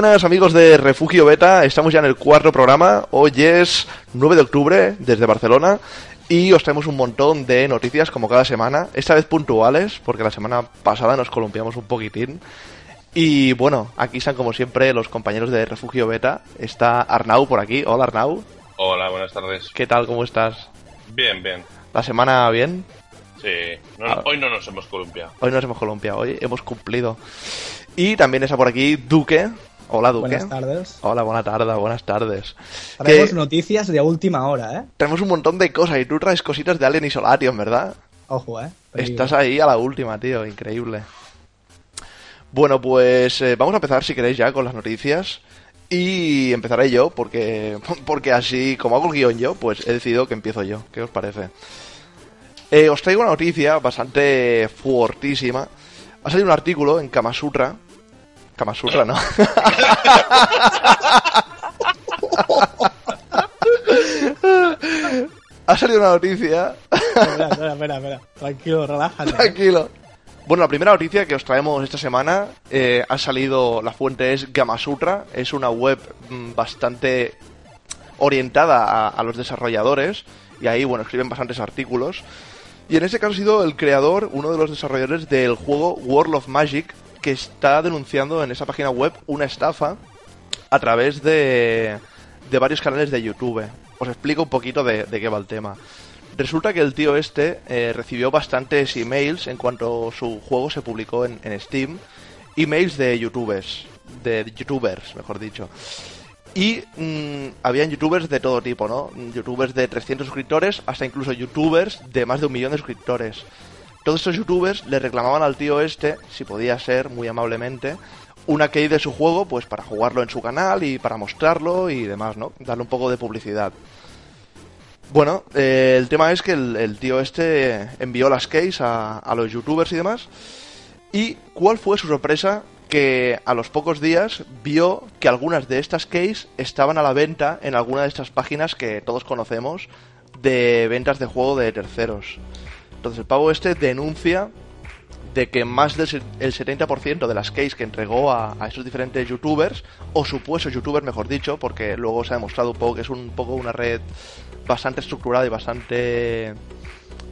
Buenas amigos de Refugio Beta, estamos ya en el cuarto programa, hoy es 9 de octubre desde Barcelona y os traemos un montón de noticias como cada semana, esta vez puntuales porque la semana pasada nos columpiamos un poquitín. Y bueno, aquí están como siempre los compañeros de Refugio Beta, está Arnau por aquí, hola Arnau. Hola, buenas tardes. ¿Qué tal, cómo estás? Bien, bien. ¿La semana bien? Sí, no, Ah. hoy no nos hemos columpiado. Hoy nos hemos columpiado, hoy hemos cumplido. Y también está por aquí Duque. Hola Duque. Buenas tardes. Hola, buena tarde, buenas tardes. Traemos Que noticias de última hora, ¿eh? tenemos un montón de cosas y tú traes cositas de Alien Isolation, ¿verdad? Ojo, ¿eh? Peligro. Estás ahí a la última, tío, increíble. Bueno, pues eh, vamos a empezar si queréis ya con las noticias. Y empezaré yo, porque, porque así, como hago el guion yo, pues he decidido que empiezo yo. ¿Qué os parece? Eh, os traigo una noticia bastante fuertísima. Ha salido un artículo en Kamasutra. Kamasutra, ¿no? ha salido una noticia Espera, espera, espera, espera. Tranquilo, relájate. Tranquilo. Bueno, la primera noticia que os traemos esta semana eh, ha salido, la fuente es Gamasutra, es una web mm, bastante orientada a, a los desarrolladores y ahí, bueno, escriben bastantes artículos. Y en este caso ha sido el creador, uno de los desarrolladores del juego World of Magic, que está denunciando en esa página web una estafa a través de, de varios canales de YouTube. Os explico un poquito de, de qué va el tema. Resulta que el tío este eh, recibió bastantes emails en cuanto su juego se publicó en, en Steam. Emails de youtubers, de youtubers, mejor dicho. Y mm, habían youtubers de todo tipo, ¿no? Youtubers de 300 suscriptores hasta incluso youtubers de más de un millón de suscriptores. Todos estos youtubers le reclamaban al tío este, si podía ser, muy amablemente, una key de su juego, pues para jugarlo en su canal y para mostrarlo y demás, ¿no? Darle un poco de publicidad. Bueno, eh, el tema es que el, tío este envió las keys a, a los youtubers y demás. ¿Y cuál fue su sorpresa? Que a los pocos días vio que algunas de estas keys estaban a la venta en alguna de estas páginas que todos conocemos de ventas de juego de terceros. Entonces el pavo este denuncia de que más del se- el 70% de las keys que entregó a, a esos diferentes youtubers, o supuestos youtubers mejor dicho, porque luego se ha demostrado un poco que es un poco una red bastante estructurada y bastante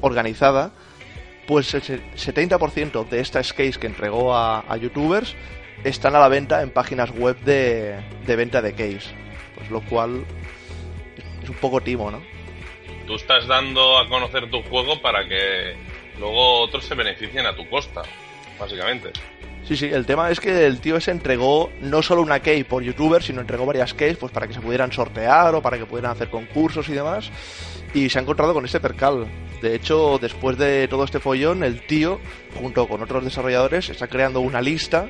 organizada, pues el se- 70% de estas keys que entregó a, a youtubers están a la venta en páginas web de, de venta de keys. Pues lo cual es un poco timo, ¿no? Tú estás dando a conocer tu juego para que luego otros se beneficien a tu costa, básicamente. Sí, sí, el tema es que el tío se entregó no solo una key por youtuber, sino entregó varias keys pues para que se pudieran sortear o para que pudieran hacer concursos y demás. Y se ha encontrado con este percal. De hecho, después de todo este follón, el tío, junto con otros desarrolladores, está creando una lista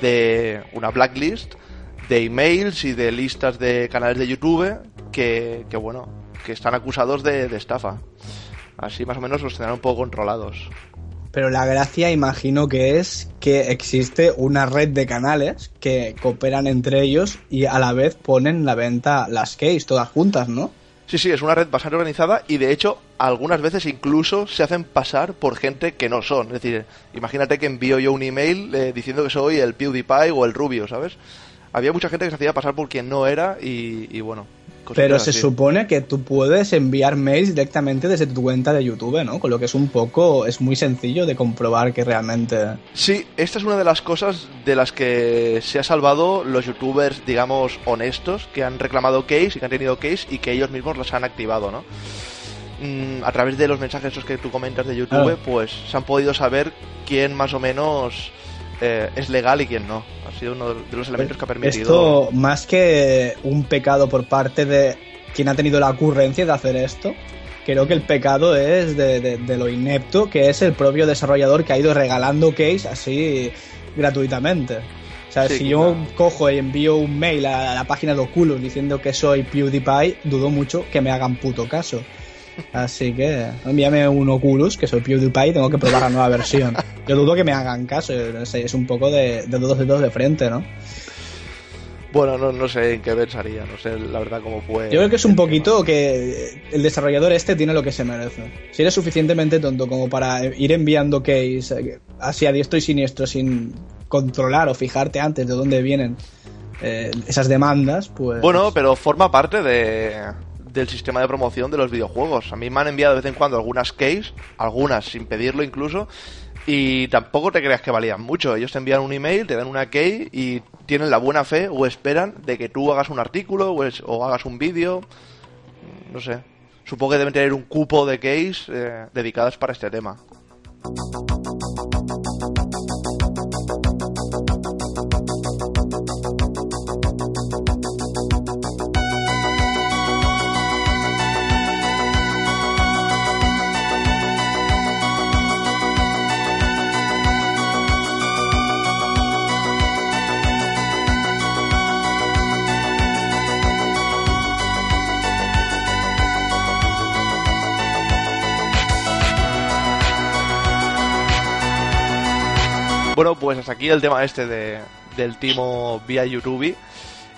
de una blacklist de emails y de listas de canales de YouTube que, que bueno, que están acusados de, de estafa. Así más o menos los tendrán un poco controlados. Pero la gracia, imagino que es que existe una red de canales que cooperan entre ellos y a la vez ponen la venta las keys todas juntas, ¿no? Sí, sí, es una red bastante organizada y de hecho algunas veces incluso se hacen pasar por gente que no son. Es decir, imagínate que envío yo un email eh, diciendo que soy el PewDiePie o el Rubio, ¿sabes? Había mucha gente que se hacía pasar por quien no era y, y bueno. Pero se así. supone que tú puedes enviar mails directamente desde tu cuenta de YouTube, ¿no? Con lo que es un poco, es muy sencillo de comprobar que realmente... Sí, esta es una de las cosas de las que se ha salvado los youtubers, digamos, honestos, que han reclamado case y que han tenido case y que ellos mismos las han activado, ¿no? Mm, a través de los mensajes esos que tú comentas de YouTube, Claro. pues se han podido saber quién más o menos eh, es legal y quién no. Ha sido uno de los elementos que ha permitido. Esto, más que un pecado por parte de quien ha tenido la ocurrencia de hacer esto, creo que el pecado es de, de- de lo inepto que es el propio desarrollador que ha ido regalando case así gratuitamente. O sea, Sí, si claro. yo cojo y envío un mail a la página de Oculus diciendo que soy PewDiePie, dudo mucho que me hagan puto caso. Así que envíame un Oculus, que soy PewDiePie, y tengo que probar la nueva versión. Yo dudo que me hagan caso, es un poco de, de dos dedos de frente, ¿no? Bueno, no, no sé en qué pensaría, no sé la verdad cómo fue. Yo creo que es un tema. poquito que el desarrollador este tiene lo que se merece. Si eres suficientemente tonto como para ir enviando keys eh, así a diestro y siniestro sin controlar o fijarte antes de dónde vienen eh, esas demandas, pues... Bueno, pero forma parte de, del sistema de promoción de los videojuegos. A mí me han enviado de vez en cuando algunas keys, algunas sin pedirlo incluso, y tampoco te creas que valían mucho. Ellos te envían un email, te dan una key y tienen la buena fe o esperan de que tú hagas un artículo o hagas un vídeo. No sé. Supongo que deben tener un cupo de keys eh, dedicadas para este tema. Bueno, pues hasta aquí el tema este de, del timo vía YouTube.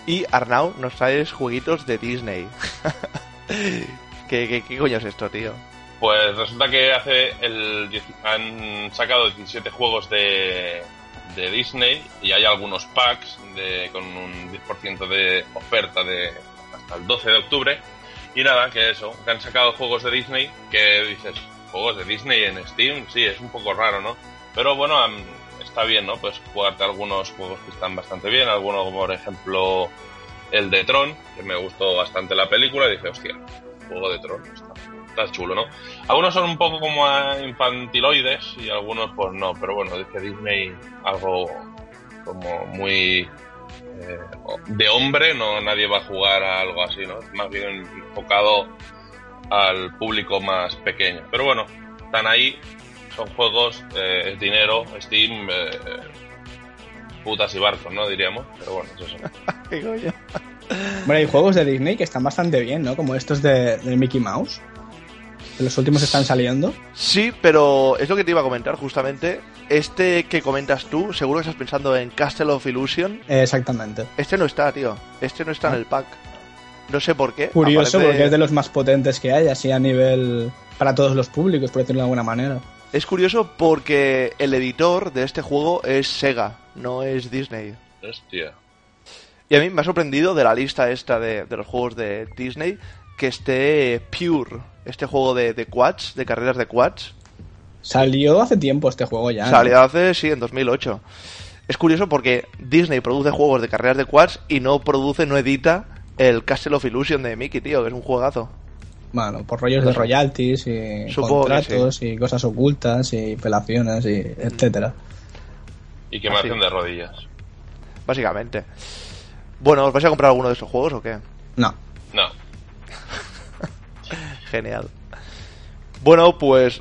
Y Arnau, nos traes jueguitos de Disney. ¿Qué, coño es esto, tío? Pues resulta que hace el han sacado 17 juegos de, de Disney y hay algunos packs de, con un 10% de oferta de hasta el 12 de octubre. Y nada, que eso, que han sacado juegos de Disney que dices, juegos de Disney en Steam, sí, es un poco raro, ¿no? Pero bueno, está bien, ¿no? Pues jugarte algunos juegos que están bastante bien, alguno como por ejemplo el de Tron, que me gustó bastante la película, y dije, hostia, juego de Tron, está, chulo, ¿no? Algunos son un poco como infantiloides y algunos pues no, pero bueno, dice Disney algo como muy eh, de hombre, no nadie va a jugar a algo así, ¿no? Es más bien enfocado al público más pequeño. Pero bueno, están ahí, son juegos, eh, es dinero, Steam, eh, putas y barcos, ¿no? Diríamos, pero bueno, es eso. ¿Qué coño? Bueno, hay juegos de Disney que están bastante bien, ¿no? Como estos de, de Mickey Mouse. Que los últimos están saliendo. Sí, pero es lo que te iba a comentar justamente. Este que comentas tú, seguro que estás pensando en Castle of Illusion. Eh, exactamente. Este no está, tío. Este no está en el pack. No sé por qué. Curioso Aparece- porque es de los más potentes que hay, así a nivel para todos los públicos, por decirlo de alguna manera. Es curioso porque el editor de este juego es Sega, no es Disney. Hostia. Y a mí me ha sorprendido de la lista esta de, de los juegos de Disney que esté Pure, este juego de, de quads, de carreras de quads. Salió hace tiempo este juego ya. ¿no? Salió hace, sí, en 2008. Es curioso porque Disney produce juegos de carreras de quads y no produce, no edita el Castle of Illusion de Mickey, tío, que es un juegazo. Bueno, por rollos de royalties y Supongo contratos y cosas ocultas y pelaciones y etcétera. Y que me hacen de rodillas. Básicamente. Bueno, ¿os vais a comprar alguno de esos juegos o qué? No. No. Genial. Bueno, pues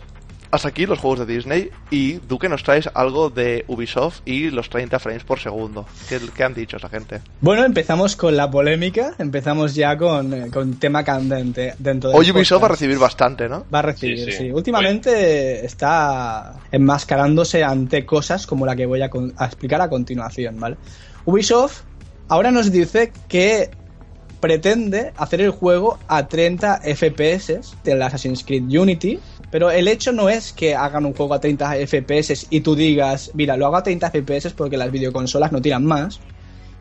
hasta aquí los juegos de Disney y Duque nos traes algo de Ubisoft y los 30 frames por segundo. ¿Qué, qué han dicho esa gente? Bueno, empezamos con la polémica, empezamos ya con, eh, con tema candente dentro de Hoy Ubisoft va a recibir bastante, ¿no? Va a recibir, Sí, sí. sí. Últimamente está enmascarándose ante cosas como la que voy a, con- a explicar a continuación, ¿vale? Ubisoft ahora nos dice que pretende hacer el juego a 30 FPS del Assassin's Creed Unity, pero el hecho no es que hagan un juego a 30 FPS y tú digas, mira, lo hago a 30 FPS porque las videoconsolas no tiran más,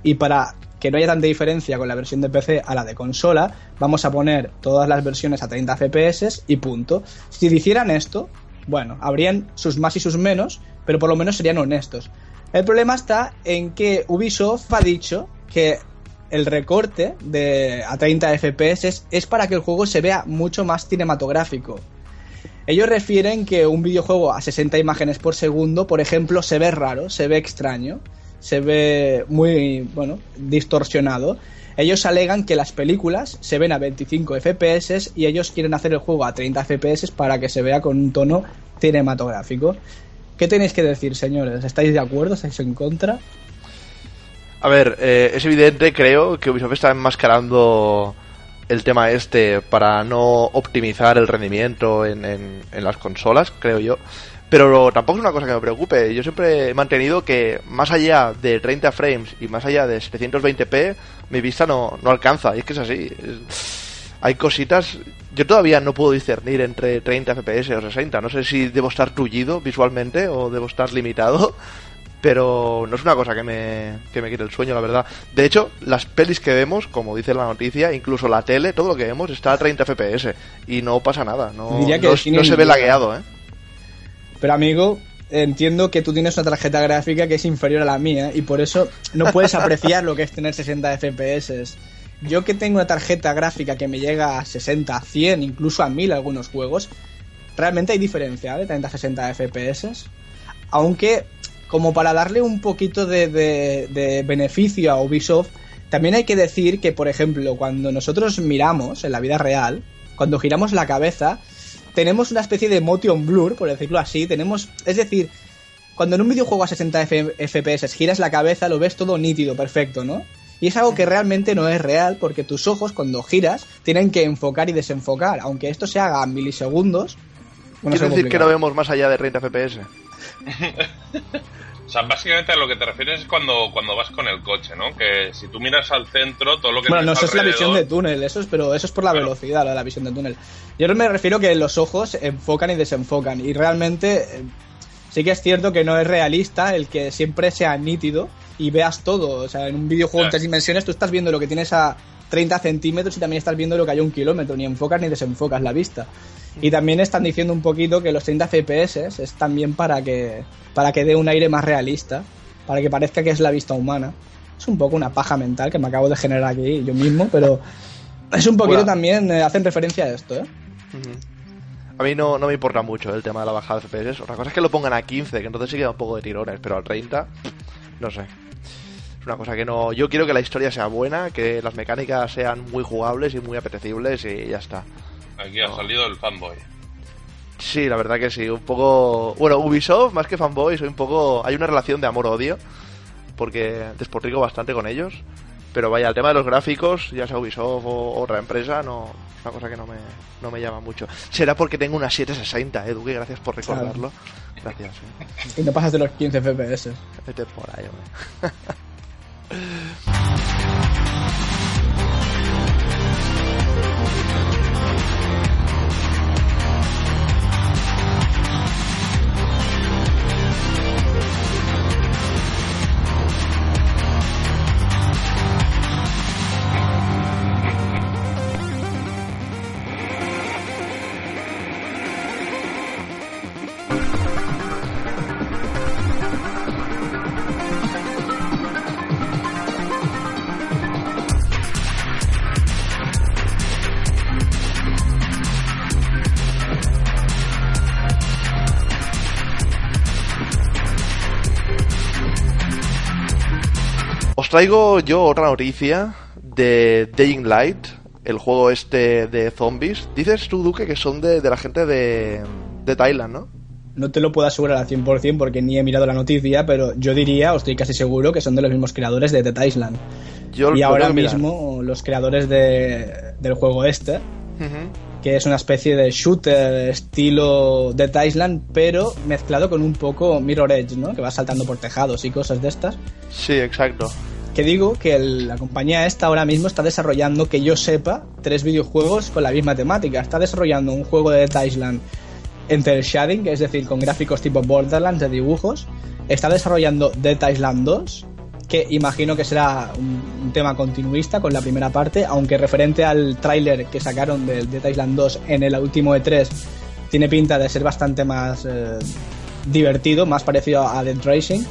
y para que no haya tanta diferencia con la versión de PC a la de consola, vamos a poner todas las versiones a 30 FPS y punto. Si hicieran esto, bueno, habrían sus más y sus menos, pero por lo menos serían honestos. El problema está en que Ubisoft ha dicho que el recorte de a 30 FPS es para que el juego se vea mucho más cinematográfico. Ellos refieren que un videojuego a 60 imágenes por segundo, por ejemplo, se ve raro, se ve extraño, se ve muy, bueno, distorsionado. Ellos alegan que las películas se ven a 25 FPS y ellos quieren hacer el juego a 30 FPS para que se vea con un tono cinematográfico. ¿Qué tenéis que decir, señores? ¿Estáis de acuerdo? ¿Estáis en contra? A ver, eh, es evidente, creo, que Ubisoft está enmascarando el tema este para no optimizar el rendimiento en, en- las consolas, creo yo. Pero tampoco es una cosa que me preocupe. Yo siempre he mantenido que más allá de 30 frames y más allá de 720p, mi vista no, no alcanza. Y es que es así. Hay cositas... Yo todavía no puedo discernir entre 30 fps o 60. No sé si debo estar tullido visualmente o debo estar limitado. Pero no es una cosa que me, que me quite el sueño, la verdad. De hecho, las pelis que vemos, como dice la noticia, incluso la tele, todo lo que vemos está a 30 FPS y no pasa nada. No, Diría que no- se ve lagueado, ¿eh? Pero amigo, entiendo que tú tienes una tarjeta gráfica que es inferior a la mía y por eso no puedes apreciar lo que es tener 60 FPS. Yo que tengo una tarjeta gráfica que me llega a 60, 100, incluso a 1000 algunos juegos, realmente hay diferencia de 30 a 60 FPS. Aunque, como para darle un poquito de, de- de beneficio a Ubisoft, también hay que decir que, por ejemplo, cuando nosotros miramos en la vida real, cuando giramos la cabeza, tenemos una especie de motion blur, por decirlo así. Tenemos, es decir, cuando en un videojuego a 60 F- FPS giras la cabeza, lo ves todo nítido, perfecto, ¿no? Y es algo que realmente no es real porque tus ojos cuando giras tienen que enfocar y desenfocar, aunque esto se haga a milisegundos. algo decir que no vemos más allá de 30 FPS. O sea, básicamente a lo que te refieres es cuando, cuando vas con el coche, ¿no? Que si tú miras al centro, todo lo que Bueno, no, eso es la visión de túnel, eso es, pero eso es por la Claro. velocidad, lo de la visión de túnel. Yo me refiero que los ojos enfocan y desenfocan, y realmente eh, sí que es cierto que no es realista el que siempre sea nítido y veas todo. O sea, en un videojuego en Claro. tres dimensiones tú estás viendo lo que tienes a 30 centímetros y también estás viendo lo que hay un kilómetro, ni enfocas ni desenfocas la vista. Y también están diciendo un poquito que los 30 FPS es también para que, para que dé un aire más realista, para que parezca que es la vista humana. Es un poco una paja mental que me acabo de generar aquí yo mismo, pero es un poquito también, eh, hacen referencia a esto, ¿eh? A mí no, no me importa mucho el tema de la bajada de FPS. Otra cosa es que lo pongan a 15, que entonces sí queda un poco de tirones, pero a 30, no sé. Una cosa que no. Yo quiero que la historia sea buena, que las mecánicas sean muy jugables y muy apetecibles y ya está. Aquí ha salido el fanboy. Sí, la verdad que sí, un poco... Bueno, Ubisoft, más que fanboy, soy un poco... Hay una relación de amor-odio, porque despotrico bastante con ellos. Pero vaya, el tema de los gráficos, ya sea Ubisoft o otra empresa, no es una cosa que no me, no me llama mucho. Será porque tengo una 760, eh, Duque, gracias por recordarlo. Gracias, eh. Y no pasas de los 15 FPS. Vete por ahí, hombre. Uh. Os traigo yo otra noticia de Dying Light, el juego este de zombies. Dices tú, Duque, que son de, de la gente de, de Thailand, ¿no? No te lo puedo asegurar al 100% porque ni he mirado la noticia, pero yo diría, o estoy casi seguro, que son de los mismos creadores de Dead Island. Yo y ahora mismo los creadores de, del juego este, Ujú. que es una especie de shooter estilo Dead Island, pero mezclado con un poco Mirror Edge, ¿no? Que va saltando por tejados y cosas de estas. Sí, exacto. Que digo que la compañía esta ahora mismo está desarrollando, que yo sepa, tres videojuegos con la misma temática. Está desarrollando un juego de Dead Island en cel shading, es decir, con gráficos tipo Borderlands de dibujos. Está desarrollando Dead Island 2, que imagino que será un, tema continuista con la primera parte, aunque referente al tráiler que sacaron del Dead Island 2 en el último E3, tiene pinta de ser bastante más eh, divertido, más parecido a Dead Racing.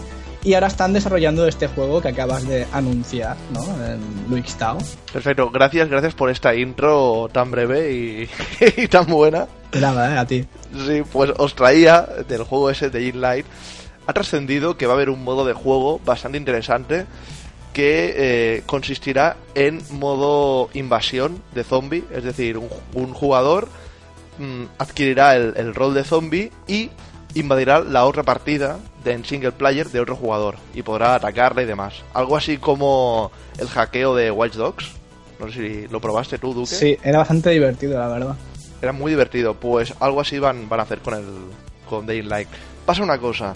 Y ahora están desarrollando este juego que acabas de anunciar, ¿no? En Luix Tao. Perfecto, gracias, gracias por esta intro tan breve y, y tan buena. De Nada, ¿eh? A ti. Sí, pues os traía del juego ese de Dying Light. Ha trascendido que va a haber un modo de juego bastante interesante que eh, consistirá en modo invasión de zombie, es decir, un, un jugador mm, adquirirá el, el rol de zombie y invadirá la otra partida de en single player de otro jugador y podrá atacarle y demás. Algo así como el hackeo de Watch Dogs. No sé si lo probaste tú, Duque. Sí, era bastante divertido, la verdad. Era muy divertido. Pues algo así van, van a hacer con el con Dying Light. Pasa una cosa.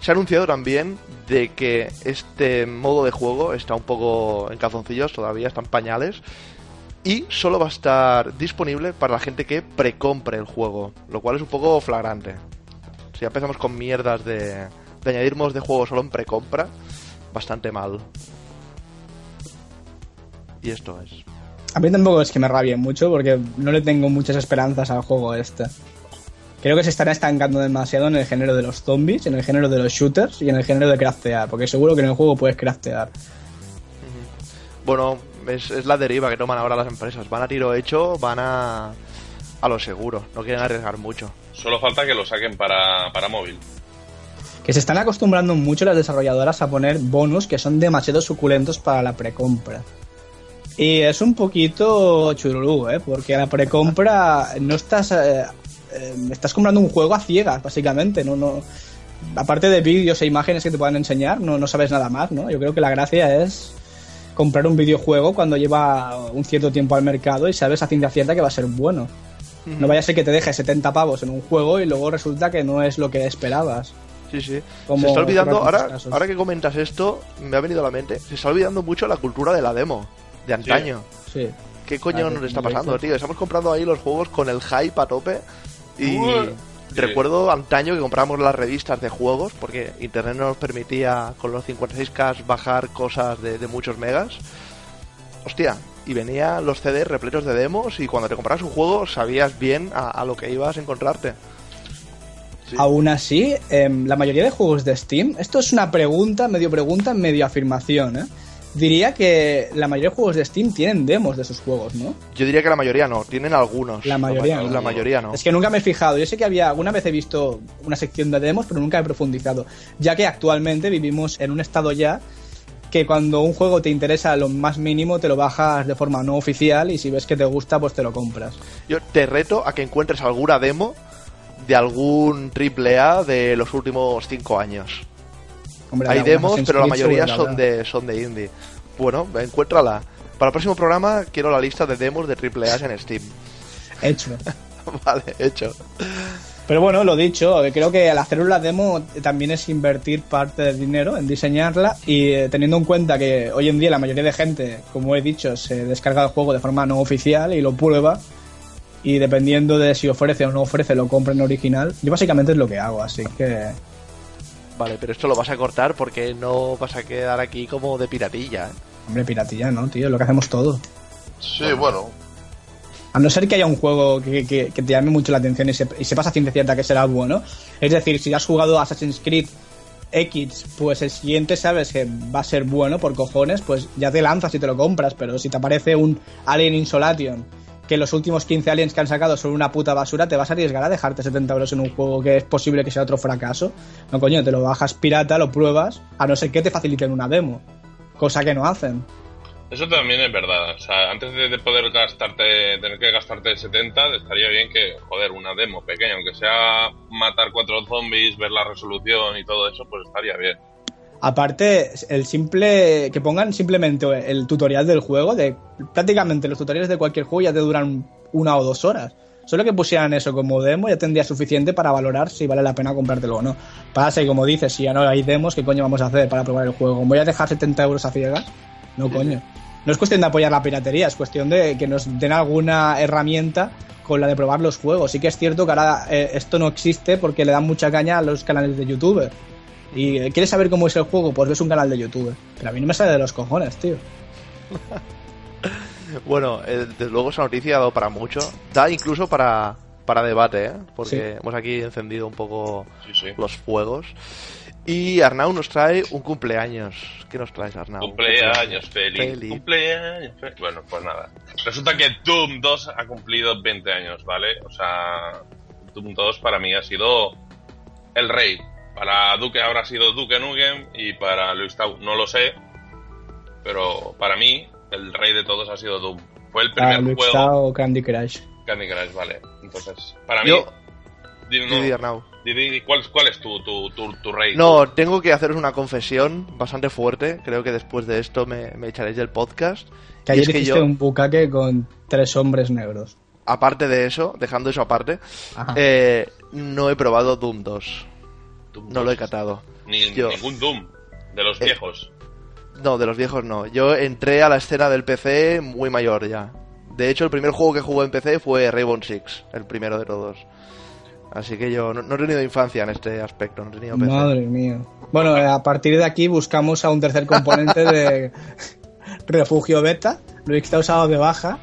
Se ha anunciado también de que este modo de juego está un poco en calzoncillos todavía, están pañales. Y solo va a estar disponible para la gente que precompre el juego. Lo cual es un poco flagrante. Si empezamos con mierdas de, de añadir de juego solo en precompra, bastante mal. Y esto es. A mí tampoco es que me rabie mucho porque no le tengo muchas esperanzas al juego este. Creo que se están estancando demasiado en el género de los zombies, en el género de los shooters y en el género de craftear, porque seguro que en el juego puedes craftear. Bueno, es, es la deriva que toman ahora las empresas. Van a tiro hecho, van a, a lo seguro, no quieren arriesgar mucho. Solo falta que lo saquen para, para móvil. Que se están acostumbrando mucho las desarrolladoras a poner bonus que son demasiado suculentos para la precompra. Y es un poquito churulú, ¿eh? Porque la precompra no estás... eh, eh, estás comprando un juego a ciegas, básicamente. No, no, aparte de vídeos e imágenes que te puedan enseñar, no, no sabes nada más, ¿no? Yo creo que la gracia es comprar un videojuego cuando lleva un cierto tiempo al mercado y sabes a ciencia cierta que va a ser bueno. No vaya a ser que te deje 70 pavos en un juego y luego resulta que no es lo que esperabas. Sí, sí. Como se está olvidando, ahora, ahora que comentas esto, me ha venido a la mente, se está olvidando mucho la cultura de la demo, de antaño. Sí. ¿Qué coño Ah, nos está pasando, tío? Estamos comprando ahí los juegos con el hype a tope. Y. Sí. recuerdo antaño que comprábamos las revistas de juegos, porque internet no nos permitía con los 56K bajar cosas de, de muchos megas. Hostia, y venían los CDs repletos de demos y cuando te comprabas un juego sabías bien a, a lo que ibas a encontrarte. Sí. Aún así, em, la mayoría de juegos de Steam, esto es una pregunta, medio pregunta, medio afirmación, ¿eh? Diría que la mayoría de juegos de Steam tienen demos de sus juegos, ¿no? Yo diría que la mayoría no, tienen algunos. La mayoría La, no. la mayoría no. Es que nunca me he fijado. Yo sé que había, alguna vez he visto una sección de demos, pero nunca he profundizado. Ya que actualmente vivimos en un estado ya que cuando un juego te interesa lo más mínimo te lo bajas de forma no oficial y si ves que te gusta pues te lo compras. Yo te reto a que encuentres alguna demo de algún triple A de los últimos cinco años. Hombre, Hay demos, Assassin's pero la mayoría son de, son de indie. Bueno, encuéntrala. Para el próximo programa quiero la lista de demos de triple A en Steam. Hecho. vale, hecho. Pero bueno, lo dicho, creo que al hacer una demo también es invertir parte del dinero en diseñarla y eh, teniendo en cuenta que hoy en día la mayoría de gente, como he dicho, se descarga el juego de forma no oficial y lo prueba y dependiendo de si ofrece o no ofrece lo compra en original, yo básicamente es lo que hago, así que Vale, pero esto lo vas a cortar porque no vas a quedar aquí como de piratilla. ¿eh? hombre, piratilla, ¿no, tío? Es lo que hacemos todo. Sí, bueno. A no ser que haya un juego que, que- que te llame mucho la atención y, se, y sepas a ciencia cierta que será bueno. Es decir, si has jugado Assassin's Creed X, pues el siguiente sabes que va a ser bueno por cojones, pues ya te lanzas y te lo compras. Pero si te aparece un Alien Insolation, que los últimos 15 aliens que han sacado son una puta basura, te vas a arriesgar a dejarte 70 euros en un juego que es posible que sea otro fracaso. No, coño, te lo bajas pirata, lo pruebas, a no ser que te faciliten una demo. Cosa que no hacen. Eso también es verdad. O sea, antes de, de poder gastarte, tener que gastarte 70, estaría bien que, joder, una demo pequeña, aunque sea matar cuatro zombies, ver la resolución y todo eso, pues estaría bien. Aparte, el simple. que pongan simplemente el tutorial del juego, de prácticamente los tutoriales de cualquier juego ya te duran una o dos horas. Solo que pusieran eso como demo ya tendría suficiente para valorar si vale la pena comprártelo o no. Pasa y como dices, si ya no hay demos, ¿qué coño vamos a hacer para probar el juego? ¿Voy a dejar 70 euros a ciegas? No, coño. No es cuestión de apoyar la piratería, es cuestión de que nos den alguna herramienta con la de probar los juegos. Sí que es cierto que ahora eh, esto no existe porque le dan mucha caña a los canales de YouTube. Y eh, quieres saber cómo es el juego, pues ves un canal de YouTube. Pero a mí no me sale de los cojones, tío. Bueno, eh, desde luego esa noticia ha dado para mucho. Da incluso para, para debate, ¿eh? Porque Sí. hemos aquí encendido un poco Sí, sí. los fuegos. Y Arnau nos trae un cumpleaños. ¿Qué nos traes, Arnau? Cumpleaños feliz. Feliz. Cumpleaños feliz. Bueno, pues nada. Resulta que Doom 2 ha cumplido 20 años, ¿vale? O sea, Doom 2 para mí ha sido el rey. Para Duke habrá sido Duke Nukem y para Luis Tau no lo sé. Pero para mí, el rey de todos ha sido Doom. Fue el primer Ah, Luke juego. O Candy Crush. Candy Crush, vale. Entonces, para mí. Yo, di- no, di, di, Arnau. ¿Cuál, cuál es tu, tu, tu, tu rey? No, tengo que haceros una confesión bastante fuerte. Creo que después de esto me, me echaréis del podcast. Que Y ayer es que hiciste yo, un bucaque con tres hombres negros. aparte de eso, dejando eso aparte, eh, no he probado Doom 2. Doom No lo he 2. catado. Ni Yo- ningún Doom. De los Eh, viejos. No, de los viejos no. Yo entré a la escena del PC muy mayor ya. De hecho, el primer juego que jugué en PC fue Rainbow Six, el primero de todos. Así que yo no, no he tenido infancia en este aspecto, no he tenido PC. Madre mía. Bueno, a partir de aquí buscamos a un tercer componente de refugio beta. Lo está usado de baja.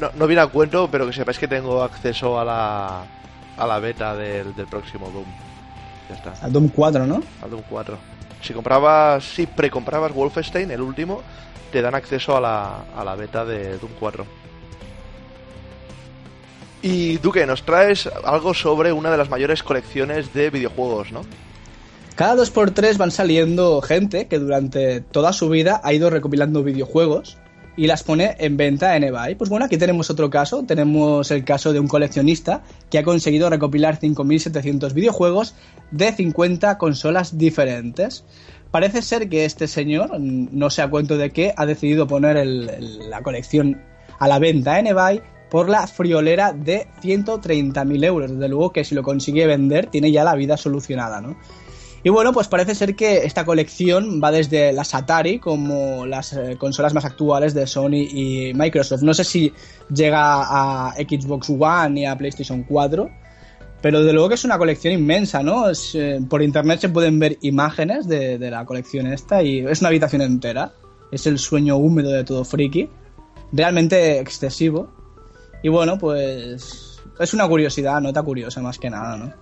No, no viene a cuento, pero que sepáis que tengo acceso a la, a la beta del, del próximo Doom. Ya está, A Doom 4, ¿no? al Doom 4. Si comprabas, si precomprabas Wolfenstein, el último, te dan acceso a la, a la beta de Doom 4. Y Duque, nos traes algo sobre una de las mayores colecciones de videojuegos, ¿no? Cada 2x3 van saliendo gente que durante toda su vida ha ido recopilando videojuegos y las pone en venta en eBay. Pues bueno, aquí tenemos otro caso. Tenemos el caso de un coleccionista que ha conseguido recopilar 5.700 videojuegos de 50 consolas diferentes. Parece ser que este señor, no sé a cuento de qué, ha decidido poner la colección a la venta en eBay por la friolera de 130.000 euros. Desde luego que si lo consigue vender tiene ya la vida solucionada, ¿no? Y bueno, pues parece ser que esta colección va desde las Atari como las eh, consolas más actuales de Sony y Microsoft. No sé si llega a Xbox One y a PlayStation 4, pero desde luego que es una colección inmensa, ¿no? Eh, por internet se pueden ver imágenes de, de la colección esta y es una habitación entera. Es el sueño húmedo de todo friki. Realmente excesivo. Y bueno, pues es una curiosidad, nota curiosa más que nada, ¿no?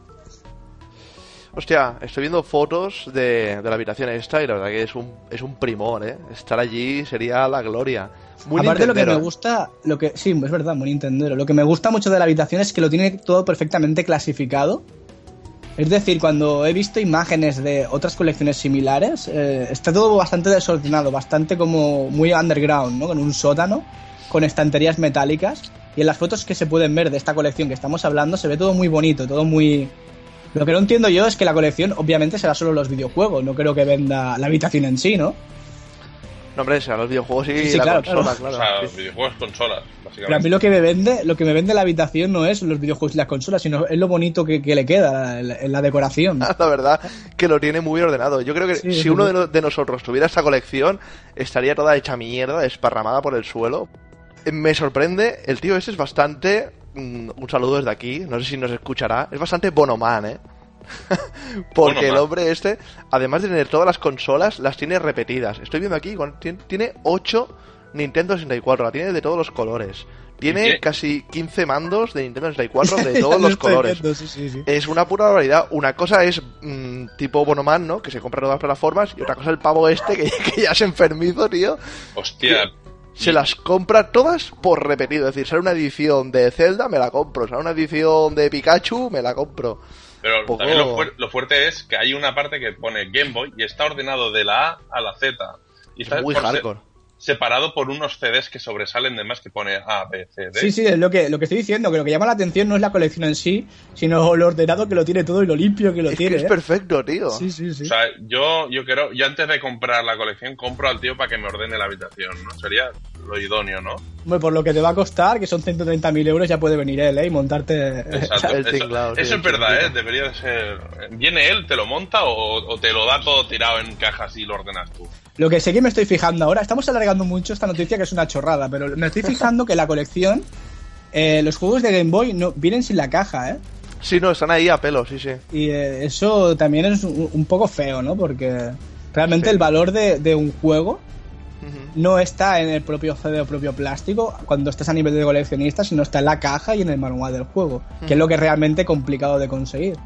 Hostia, estoy viendo fotos de, de la habitación esta y la verdad que es un, es un primor, ¿eh? Estar allí sería la gloria. Muy Aparte lo que me gusta, lo que sí, es verdad, muy Nintendero. Lo que me gusta mucho de la habitación es que lo tiene todo perfectamente clasificado. Es decir, cuando he visto imágenes de otras colecciones similares, eh, está todo bastante desordenado, bastante como muy underground, ¿no? Con un sótano, con estanterías metálicas. Y en las fotos que se pueden ver de esta colección que estamos hablando, se ve todo muy bonito, todo muy... Lo que no entiendo yo es que la colección obviamente será solo los videojuegos, no creo que venda la habitación en sí, ¿no? No, hombre, serán los videojuegos y Sí, sí, la claro, consola, O claro. sea, Sí. videojuegos, consolas, Pero a básicamente. mí lo que me vende, lo que me vende la habitación no es los videojuegos y las consolas, sino es lo bonito que, que le queda en, la decoración. La verdad que lo tiene muy ordenado. Yo creo que Sí, si uno de, no- de nosotros tuviera esta colección, estaría toda hecha mierda, desparramada por el suelo. Me sorprende, el tío ese es bastante... mm, un saludo desde aquí, no sé si nos escuchará. Es bastante bonoman, ¿eh? Porque el hombre este, además de tener todas las consolas, las tiene repetidas. Estoy viendo aquí, tiene 8 Nintendo 64, la tiene de todos los colores. Tiene casi 15 mandos de Nintendo 64 de todos los colores. viendo, sí, sí, sí. Es una pura barbaridad. Una cosa es mm, tipo Bonoman, ¿no? Que se compra en todas las plataformas. Y otra cosa el pavo este, que, que ya es enfermizo, tío. Hostia, Se las compra todas por repetido. Es decir, sale una edición de Zelda, me la compro. Sale una edición de Pikachu, me la compro. pero poco- también lo, fuer- lo fuerte es que hay una parte que pone Game Boy y está ordenado de la A a la Z. Y está Es muy hardcore. Separado por unos CDs que sobresalen de más que pone A, B, C, D. Sí, sí, es lo que, lo que estoy diciendo, que lo que llama la atención no es la colección en sí, sino lo ordenado que lo tiene todo y lo limpio que lo Es tiene. que es ¿eh? perfecto, tío. Sí, sí, sí. O sea, yo, yo creo, yo antes de comprar la colección, compro al tío para que me ordene la habitación, ¿no? Sería lo idóneo, ¿no? Hombre, por lo que te va a costar, que son 130.000 euros, ya puede venir él, ¿eh? Y montarte... Exacto. El eso eso es verdad. ¿eh? Debería de ser... ¿Viene él, te lo monta o, o te lo da todo tirado en cajas y lo ordenas tú? Lo que sé que me estoy fijando ahora, estamos alargando mucho esta noticia que es una chorrada, pero me estoy fijando que la colección, eh, los juegos de Game Boy no vienen sin la caja, ¿eh? Sí, no, están ahí a pelo, sí, sí. Y eh, eso también es un, un poco feo, ¿no? Porque realmente Sí. el valor de, de un juego Ujú. no está en el propio CD o propio plástico cuando estás a nivel de coleccionista, sino está en la caja y en el manual del juego, que es lo que es realmente complicado de conseguir.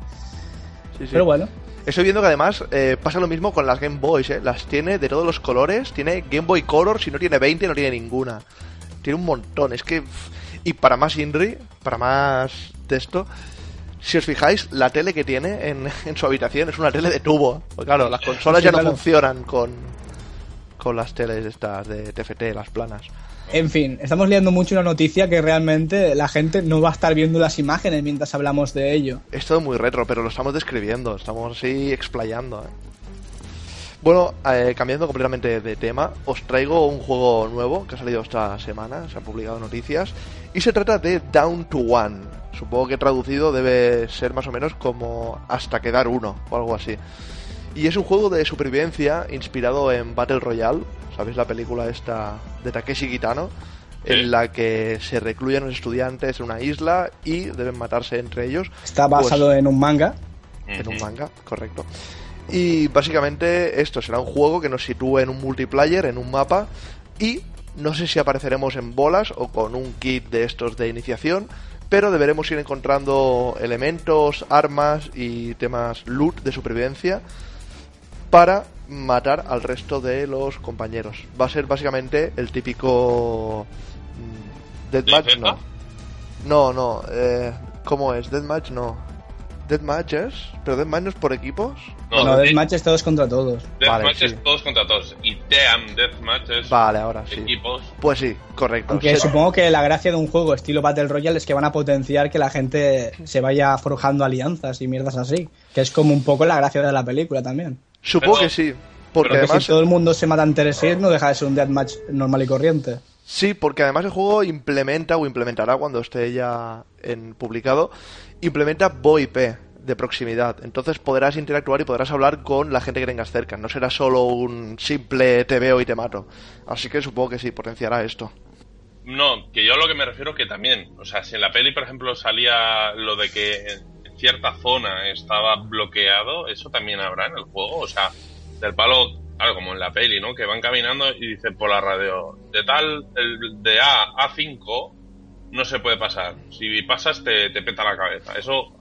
Sí, sí. Pero bueno, Estoy viendo que además eh, pasa lo mismo con las Game Boys, ¿eh? Las tiene de todos los colores. Tiene Game Boy Color, si no tiene 20, no tiene ninguna. Tiene un montón. Es que... Y para más Inri, para más texto, si os fijáis, la tele que tiene en, en su habitación es una tele de tubo. Pues claro, las consolas Sí, ya no funcionan con, con las teles estas de TFT, las planas. En fin, estamos liando mucho una noticia que realmente la gente no va a estar viendo las imágenes mientras hablamos de ello. Es todo muy retro, pero lo estamos describiendo, estamos así explayando. ¿eh? Bueno, eh, cambiando completamente de tema, os traigo un juego nuevo que ha salido esta semana, se han publicado noticias, y se trata de Down to One. Supongo que traducido debe ser más o menos como hasta quedar uno o algo así. Y es un juego de supervivencia inspirado en Battle Royale, ¿sabéis la película esta de Takeshi Kitano? en la que se recluyen los estudiantes en una isla y deben matarse entre ellos. Está basado Pues- en un manga. en un manga, correcto. Y básicamente esto será un juego que nos sitúe en un multiplayer, en un mapa, y no sé si apareceremos en bolas o con un kit de estos de iniciación, pero deberemos ir encontrando elementos, armas y temas loot de supervivencia para matar al resto de los compañeros. Va a ser básicamente el típico mm, Deathmatch, no. No, no, eh, ¿cómo es? Deathmatch no. Deathmatch es, pero Deathmatch no es por equipos. No, No, de- Deathmatch es todos contra todos. Deathmatch Vale, sí. es todos contra todos. Y Team Deathmatch es Vale, ahora sí. equipos. Pues sí, correcto. Aunque supongo que la gracia de un juego estilo Battle Royale es que van a potenciar que la gente se vaya forjando alianzas y mierdas así. Que es como un poco la gracia de la película también. Supongo Pero- que sí. Porque pero que Porque además, si todo el mundo se mata entre sí, no deja de ser un deathmatch normal y corriente. sí, porque además el juego implementa o implementará cuando esté ya en publicado, implementa VoIP de proximidad. Entonces podrás interactuar y podrás hablar con la gente que tengas cerca. No será solo un simple te veo y te mato. Así que supongo que sí, potenciará esto. No, que yo a lo que me refiero que también, o sea, si en la peli, por ejemplo, salía lo de que cierta zona estaba bloqueado, eso también habrá en el juego, o sea, del palo, claro, como en la peli, ¿no? Que van caminando y dicen por la radio, de tal, el de A a 5 no se puede pasar, si pasas te, te peta la cabeza, eso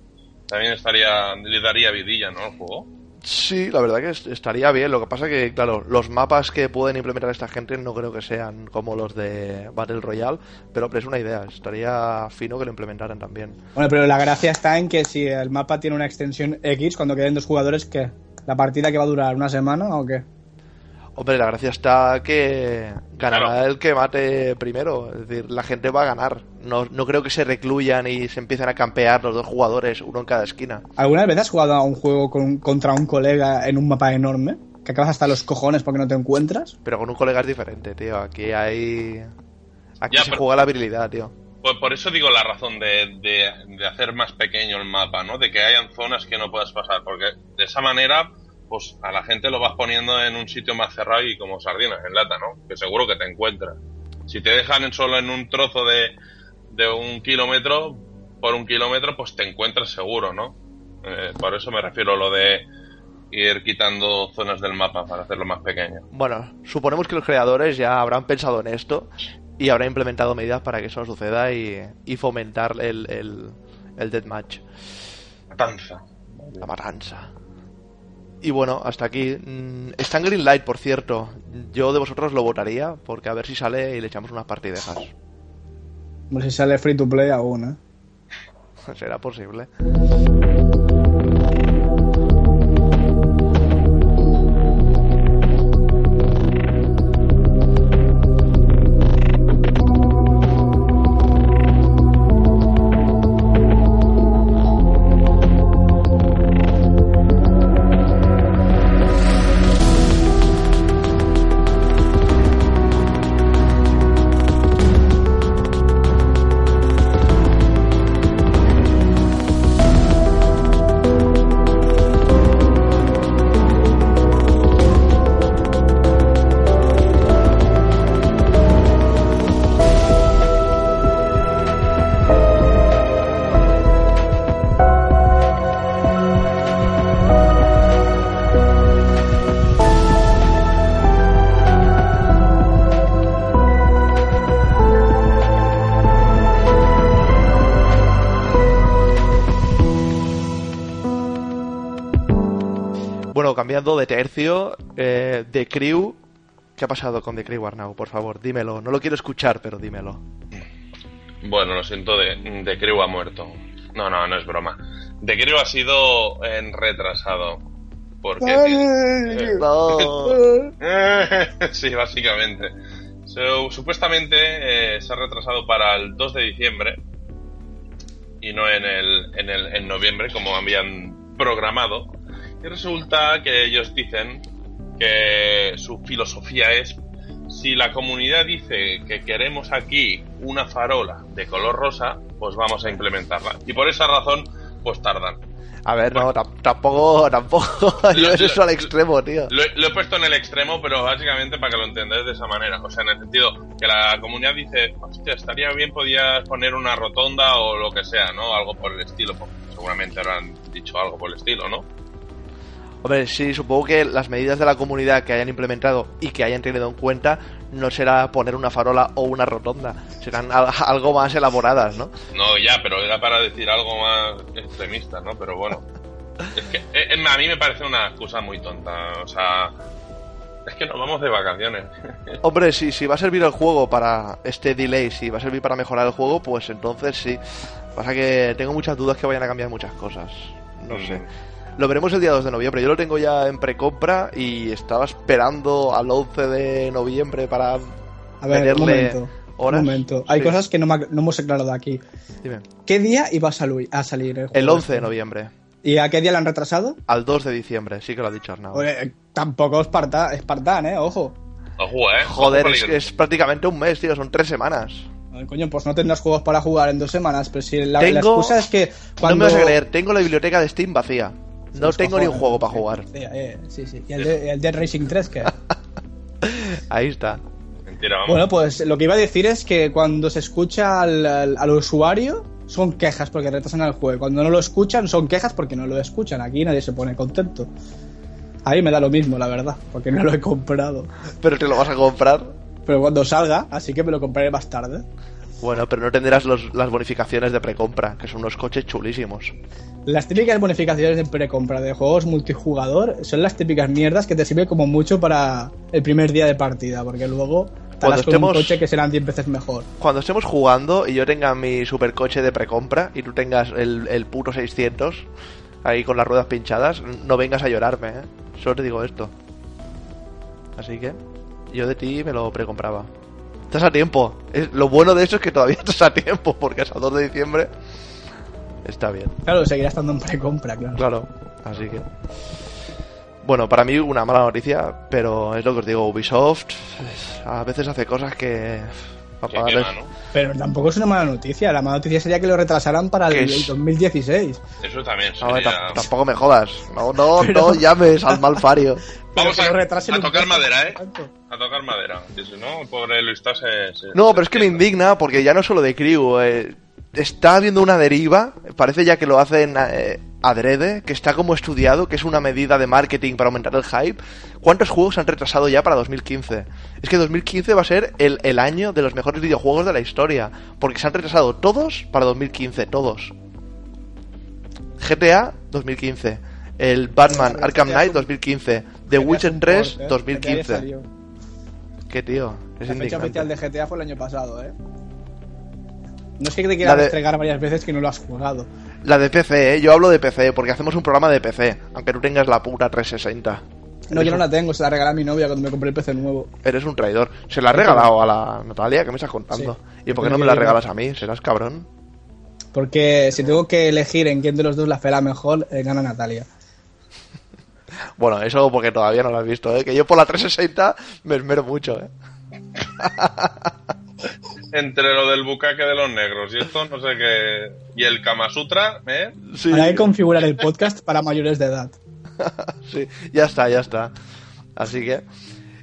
también estaría, le daría vidilla, ¿no? Al juego. Sí, la verdad que es- estaría bien. Lo que pasa que, claro, los mapas que pueden implementar esta gente no creo que sean como los de Battle Royale, pero es una idea. Estaría fino que lo implementaran también. Bueno, pero la gracia está en que si el mapa tiene una extensión X, cuando queden dos jugadores, ¿qué? ¿La partida que va a durar una semana o qué? Hombre, la gracia está que ganará Claro. el que mate primero. Es decir, la gente va a ganar. No, no creo que se recluyan y se empiecen a campear los dos jugadores, uno en cada esquina. ¿Alguna vez has jugado a un juego con- contra un colega en un mapa enorme? Que acabas hasta los cojones porque no te encuentras. Pero con un colega es diferente, tío. Aquí hay. Aquí Ya, se pero- juega la virilidad, tío. Pues por eso digo la razón de, de- de hacer más pequeño el mapa, ¿no? De que hayan zonas que no puedas pasar, porque de esa manera, pues a la gente lo vas poniendo en un sitio más cerrado y como sardinas en lata, ¿no? Que seguro que te encuentras. Si te dejan solo en un trozo de, de un kilómetro, por un kilómetro, pues te encuentras seguro, ¿no? Eh, por eso me refiero a lo de ir quitando zonas del mapa para hacerlo más pequeño. Bueno, suponemos que los creadores ya habrán pensado en esto y habrán implementado medidas para que eso no suceda y, y fomentar el, el, el deathmatch, Matanza. la matanza. Y bueno, hasta aquí. Mm, Está en Greenlight, por cierto. Yo de vosotros lo votaría porque a ver si sale y le echamos unas partidejas. Sé si sale free to play aún, ¿eh? Será posible. The Crew. ¿Qué ha pasado con The Crew, Arnau? Por favor, dímelo. No lo quiero escuchar, pero dímelo. Bueno, lo siento, de, de Crew ha muerto. No, no, no es broma. De Crew ha sido en retrasado. Porque... eh, No. sí, básicamente. So, supuestamente eh, se ha retrasado para el 2 de diciembre y no en el, en el en noviembre como habían programado. Y resulta que ellos dicen que su filosofía es si la comunidad dice que queremos aquí una farola de color rosa, pues vamos a implementarla. Y por esa razón, pues tardan. A ver, no, tam- tampoco, tampoco lleves Lo- eso al extremo, tío. Lo, he- lo he puesto en el extremo, pero básicamente para que lo entendáis de esa manera. O sea, en el sentido que la comunidad dice, hostia, estaría bien, podías poner una rotonda o lo que sea, ¿no? Algo por el estilo. porque seguramente habrán dicho algo por el estilo, ¿no? Hombre, sí, supongo que las medidas de la comunidad que hayan implementado y que hayan tenido en cuenta no será poner una farola o una rotonda, serán al- algo más elaboradas, ¿no? No, ya, pero era para decir algo más extremista, ¿no? Pero bueno. Es que eh, eh, a mí me parece una excusa muy tonta. O sea, es que nos vamos de vacaciones. Hombre, sí, si va a servir el juego para este delay, si va a servir para mejorar el juego, pues entonces sí. Pasa que tengo muchas dudas que vayan a cambiar muchas cosas. No Mm. sé. Lo veremos el día 2 de noviembre. Yo lo tengo ya en precompra y estaba esperando al 11 de noviembre para A ver, un meterle momento. horas. Un momento. Hay Sí. cosas que no, me no hemos aclarado aquí. Dime. ¿Qué día iba a, salir el juego? El 11 de noviembre. ¿Y a qué día lo han retrasado? Al 2 de diciembre, sí que lo ha dicho Arnau. Oye, tampoco Esparta, Espartán, ¿eh? Ojo. Ojo, ¿eh? Joder, Ojo, es, es prácticamente un mes, tío, son tres semanas. Coño, pues no tendrás juegos para jugar en dos semanas, pero si la, la Tengo- excusa es que cuando... No me vas a creer, tengo la biblioteca de Steam vacía. No tengo ni un juego para jugar. Sí, eh, sí, sí. ¿Y el, de- el Dead Racing 3 qué? Ahí está. Mentira, vamos. bueno, pues lo que iba a decir es que cuando se escucha al, al- al usuario son quejas porque retrasan el juego. Cuando no lo escuchan son quejas porque no lo escuchan. Aquí nadie se pone contento. Ahí me da lo mismo, la verdad, porque no lo he comprado. Pero te lo vas a comprar. Pero cuando salga, así que me lo compraré más tarde. Bueno, pero no tendrás los- las bonificaciones de precompra, que son unos coches chulísimos. Las típicas bonificaciones de precompra de juegos multijugador son las típicas mierdas que te sirven como mucho para el primer día de partida, porque luego Cuando con un estemos- coche que serán 10 veces mejor. Cuando estemos jugando y yo tenga mi supercoche de precompra y tú tengas el, el puto 600 ahí con las ruedas pinchadas, no vengas a llorarme, ¿eh? Solo te digo esto. Así que yo de ti me lo precompraba. Estás a tiempo. Es- lo bueno de eso es que todavía estás a tiempo, porque hasta el 2 de diciembre está bien. Claro, seguirá estando en precompra, claro. Claro, así que. Bueno, para mí una mala noticia, pero es lo que os digo, Ubisoft a veces hace cosas que... para Que pagarles- quema, ¿no? Pero tampoco es una mala noticia. La mala noticia sería que lo retrasaran para ¿Qué el es? 2016. Eso también sería... tam- tampoco me jodas. No, no, Pero- no llames al malfario. Vamos a, retrasen a tocar poco. madera, ¿eh? A tocar madera. Si no, el pobre Luis se, se- No, se pero es que me indigna porque ya no solo de Crew. eh, está habiendo una deriva, parece ya que lo hacen eh, adrede, que está como estudiado, que es una medida de marketing para aumentar el hype. ¿Cuántos juegos se han retrasado ya para 2015? Es que 2015 va a ser el, el año de los mejores videojuegos de la historia, porque se han retrasado todos para 2015, todos. GTA 2015, el Batman Arkham Knight es un- 2015, The Witcher es un 3 port, ¿eh? GTA ya 2015. salió. ¿Qué tío? Es La fecha indignante. oficial de GTA fue el año pasado, ¿eh? No es que te quieras de- restregar varias veces que no lo has jugado. La de PC, ¿eh? Yo hablo de PC, porque hacemos un programa de PC, aunque tú tengas la puta 360. No, yo no la tengo, se la regalé a mi novia cuando me compré el PC nuevo. Eres un traidor. Se la has regalado a la Natalia, ¿qué me estás contando? Sí. ¿Y por qué no me la regalas a mí? ¿Serás cabrón? Porque si tengo que elegir en quién de los dos la fela mejor, eh, gana Natalia. Bueno, eso porque todavía no lo has visto, ¿eh? Que yo por la 360 me esmero mucho, ¿eh? Entre lo del bucaque de los negros y esto, no sé qué... Y el Kama Sutra, ¿eh? Sí, hay que configurar el podcast para mayores de edad. sí, ya está, ya está. Así que...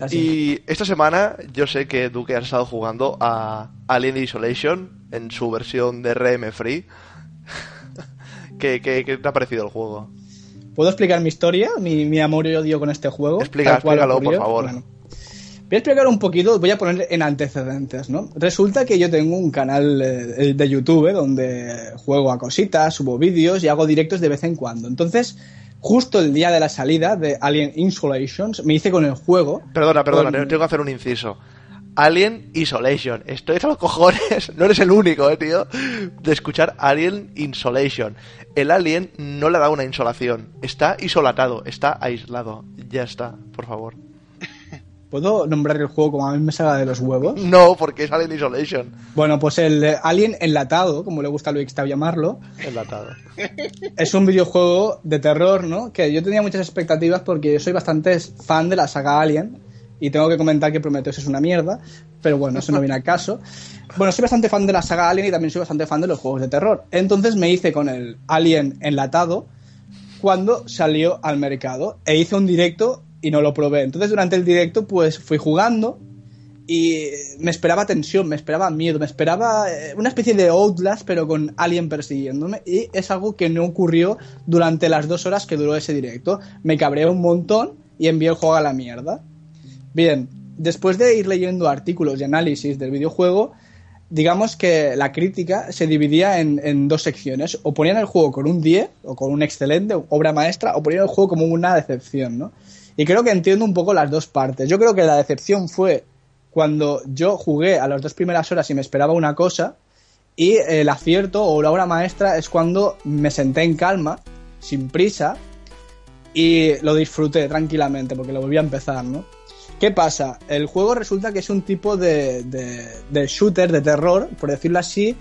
Así. Y esta semana yo sé que Duque has estado jugando a Alien Isolation en su versión de RM Free. ¿Qué, qué, qué te ha parecido el juego? ¿Puedo explicar mi historia? Mi, mi amor y odio con este juego. Explica, explícalo, por favor. Bueno. Voy a explicar un poquito, voy a poner en antecedentes, ¿no? Resulta que yo tengo un canal eh, de YouTube eh, donde juego a cositas, subo vídeos y hago directos de vez en cuando. Entonces, justo el día de la salida de Alien Insulations, me hice con el juego. Perdona, perdona, Con- tengo que hacer un inciso. Alien Isolation. Estoy a los cojones. No eres el único, eh, tío. De escuchar Alien Insolation. El alien no le da una insolación. Está isolatado. Está aislado. Ya está, por favor. ¿Puedo nombrar el juego como a mí me salga de los huevos? No, porque es Alien Isolation. Bueno, pues el Alien Enlatado, como le gusta a Luis Tau llamarlo, Enlatado. es un videojuego de terror, ¿no? Que yo tenía muchas expectativas porque yo soy bastante fan de la saga Alien y tengo que comentar que Prometheus es una mierda, pero bueno, eso no viene al caso. Bueno, soy bastante fan de la saga Alien y también soy bastante fan de los juegos de terror. Entonces me hice con el Alien enlatado cuando salió al mercado e hice un directo y no lo probé. Entonces durante el directo pues fui jugando y me esperaba tensión, me esperaba miedo, me esperaba eh, una especie de Outlast pero con alguien persiguiéndome y es algo que no ocurrió durante las dos horas que duró ese directo. Me cabreé un montón y envié el juego a la mierda. Bien, después de ir leyendo artículos y análisis del videojuego, digamos que la crítica se dividía en, en, dos secciones. O ponían el juego con un 10 o con un excelente obra maestra, o ponían el juego como una decepción, ¿no? Y creo que entiendo un poco las dos partes. Yo creo que la decepción fue cuando yo jugué a las dos primeras horas y me esperaba una cosa, y el acierto o la obra maestra es cuando me senté en calma, sin prisa, y lo disfruté tranquilamente, porque lo volví a empezar, ¿no? ¿Qué pasa? El juego resulta que es un tipo de, de, de, shooter, de terror, por decirlo así,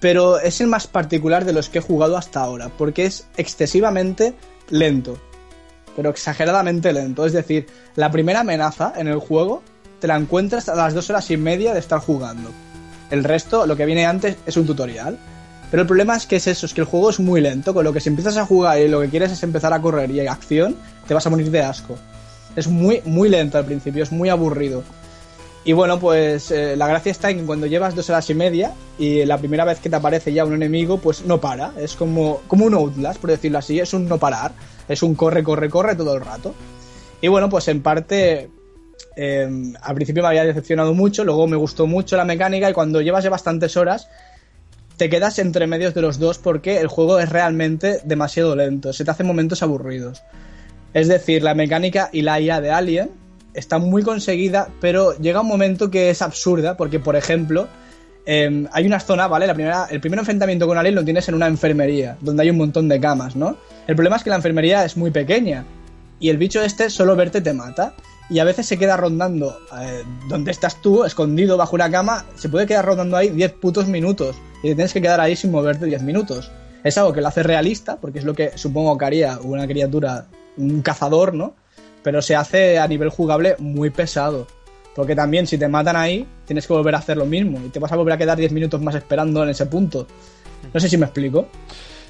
pero es el más particular de los que he jugado hasta ahora, porque es excesivamente lento, pero exageradamente lento. Es decir, la primera amenaza en el juego te la encuentras a las dos horas y media de estar jugando. El resto, lo que viene antes, es un tutorial. Pero el problema es que es eso, es que el juego es muy lento, con lo que si empiezas a jugar y lo que quieres es empezar a correr y hay acción, te vas a morir de asco. Es muy, muy lento al principio, es muy aburrido. Y bueno, pues eh, la gracia está en que cuando llevas dos horas y media y la primera vez que te aparece ya un enemigo, pues no para. Es como, como un Outlast, por decirlo así, es un no parar. Es un corre, corre, corre todo el rato. Y bueno, pues en parte eh, al principio me había decepcionado mucho, luego me gustó mucho la mecánica y cuando llevas ya bastantes horas te quedas entre medios de los dos porque el juego es realmente demasiado lento, se te hacen momentos aburridos. Es decir, la mecánica y la IA de Alien está muy conseguida, pero llega un momento que es absurda, porque, por ejemplo, eh, hay una zona, ¿vale? La primera, el primer enfrentamiento con Alien lo tienes en una enfermería, donde hay un montón de camas, ¿no? El problema es que la enfermería es muy pequeña, y el bicho este solo verte te mata. Y a veces se queda rondando eh, donde estás tú, escondido bajo una cama, se puede quedar rondando ahí 10 putos minutos, y te tienes que quedar ahí sin moverte 10 minutos. Es algo que lo hace realista, porque es lo que supongo que haría una criatura un cazador, ¿no? Pero se hace a nivel jugable muy pesado. Porque también si te matan ahí, tienes que volver a hacer lo mismo. Y te vas a volver a quedar 10 minutos más esperando en ese punto. No sé si me explico.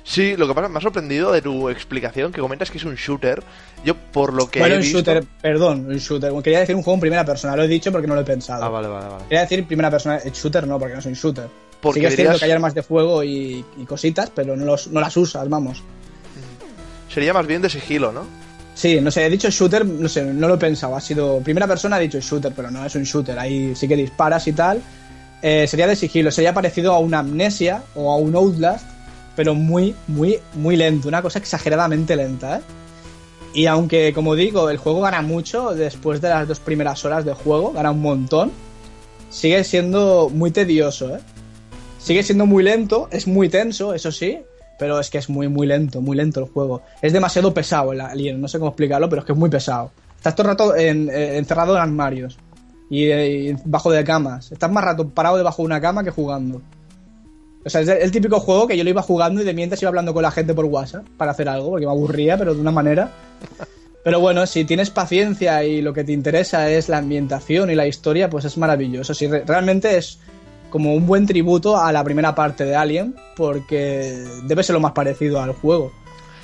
Sí, lo que pasa, me ha sorprendido de tu explicación, que comentas que es un shooter. Yo, por lo que bueno, he un visto... shooter, perdón, un shooter. Quería decir un juego en primera persona, lo he dicho porque no lo he pensado. Ah, vale, vale, vale. Quería decir primera persona, shooter no, porque no es un shooter. Porque sí que es dirías- cierto que hay armas de fuego y, y cositas, pero no, los, no las usas, vamos. Sería más bien de sigilo, ¿no? Sí, no sé, he dicho shooter, no sé, no lo he pensado. Ha sido. Primera persona ha dicho shooter, pero no es un shooter. Ahí sí que disparas y tal. Eh, sería de sigilo, sería parecido a una amnesia o a un Outlast, pero muy, muy, muy lento. Una cosa exageradamente lenta, ¿eh? Y aunque, como digo, el juego gana mucho después de las dos primeras horas de juego, gana un montón, sigue siendo muy tedioso, ¿eh? Sigue siendo muy lento, es muy tenso, eso sí, pero es que es muy, muy lento, muy lento el juego. Es demasiado pesado el alien, no sé cómo explicarlo, pero es que es muy pesado. Estás todo el rato eh, encerrado en armarios y, eh, y bajo de camas. Estás más rato parado debajo de una cama que jugando. O sea, es el, típico juego que yo lo iba jugando y de mientras iba hablando con la gente por WhatsApp para hacer algo, porque me aburría, pero de una manera. Pero bueno, si tienes paciencia y lo que te interesa es la ambientación y la historia, pues es maravilloso. Si re- realmente es como un buen tributo a la primera parte de Alien, porque debe ser lo más parecido al juego,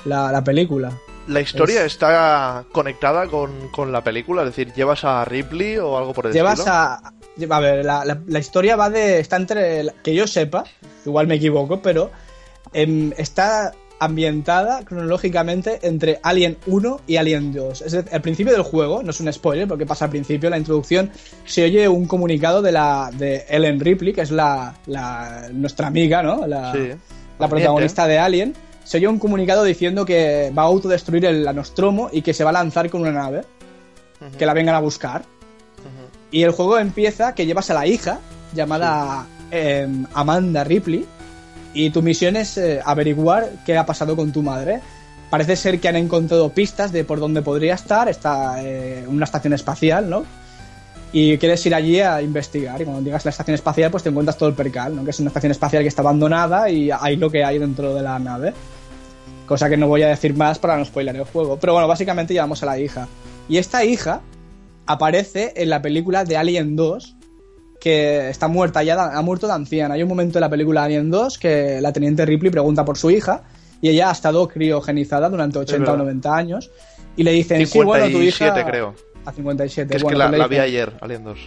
la, la película. La historia está conectada con, con la película, es decir, ¿llevas a Ripley o algo por el Llevas estilo? a. A ver, la, la- la historia va de. Está entre. Que yo sepa, igual me equivoco, pero. em, está ambientada cronológicamente entre Alien 1 y Alien 2. Es decir, al principio del juego, no es un spoiler porque pasa al principio, la introducción, se oye un comunicado de la de Ellen Ripley, que es la, la- nuestra amiga, ¿no? La, Sí. la protagonista de Alien. Se oye un comunicado diciendo que va a autodestruir el Anostromo y que se va a lanzar con una nave. Que la vengan a buscar. Y el juego empieza que llevas a la hija, llamada eh, Amanda Ripley, y tu misión es eh, averiguar qué ha pasado con tu madre. Parece ser que han encontrado pistas de por dónde podría estar, está eh, una estación espacial, ¿no? Y quieres ir allí a investigar. Y cuando llegas a la estación espacial, pues te encuentras todo el percal, ¿no? Que es una estación espacial que está abandonada y hay lo que hay dentro de la nave. Cosa que no voy a decir más para no spoiler el juego. Pero bueno, básicamente llevamos a la hija. Y esta hija aparece en la película de Alien 2, que está muerta ya, ha muerto de anciana. Hay un momento en la película Alien 2 que la teniente Ripley pregunta por su hija y ella ha estado criogenizada durante 80 o verdad. 90 años. Y le dicen, sí, bueno, tu 57 hija... creo. A 57. Que es bueno, que la, vi ayer, Alien 2.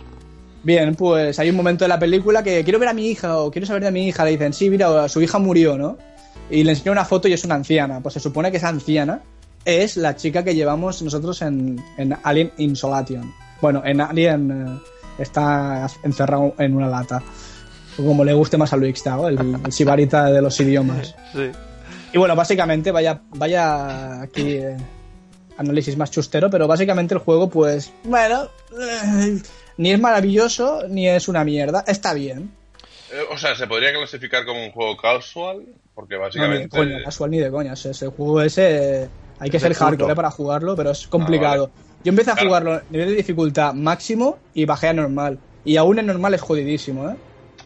Bien, pues hay un momento de la película que quiero ver a mi hija o quiero saber de mi hija. Le dicen, sí, mira, su hija murió, ¿no? Y le enseña una foto y es una anciana. Pues se supone que esa anciana es la chica que llevamos nosotros en, en Alien Insolation. Bueno, en Alien eh, está encerrado en una lata. Como le guste más a Luis Tao, el, el sibarita de los idiomas. Sí. Y bueno, básicamente, vaya, vaya aquí eh, análisis más chustero, pero básicamente el juego, pues, bueno, eh, ni es maravilloso ni es una mierda. Está bien. Eh, o sea, ¿se podría clasificar como un juego casual? Porque No, ni de básicamente... coña, casual ni de coña. Ese, ese juego ese hay que Es ser hardcore para jugarlo, pero es complicado. Yo empecé a Claro. jugarlo a nivel de dificultad máximo y bajé a normal. Y aún en normal es jodidísimo, ¿eh?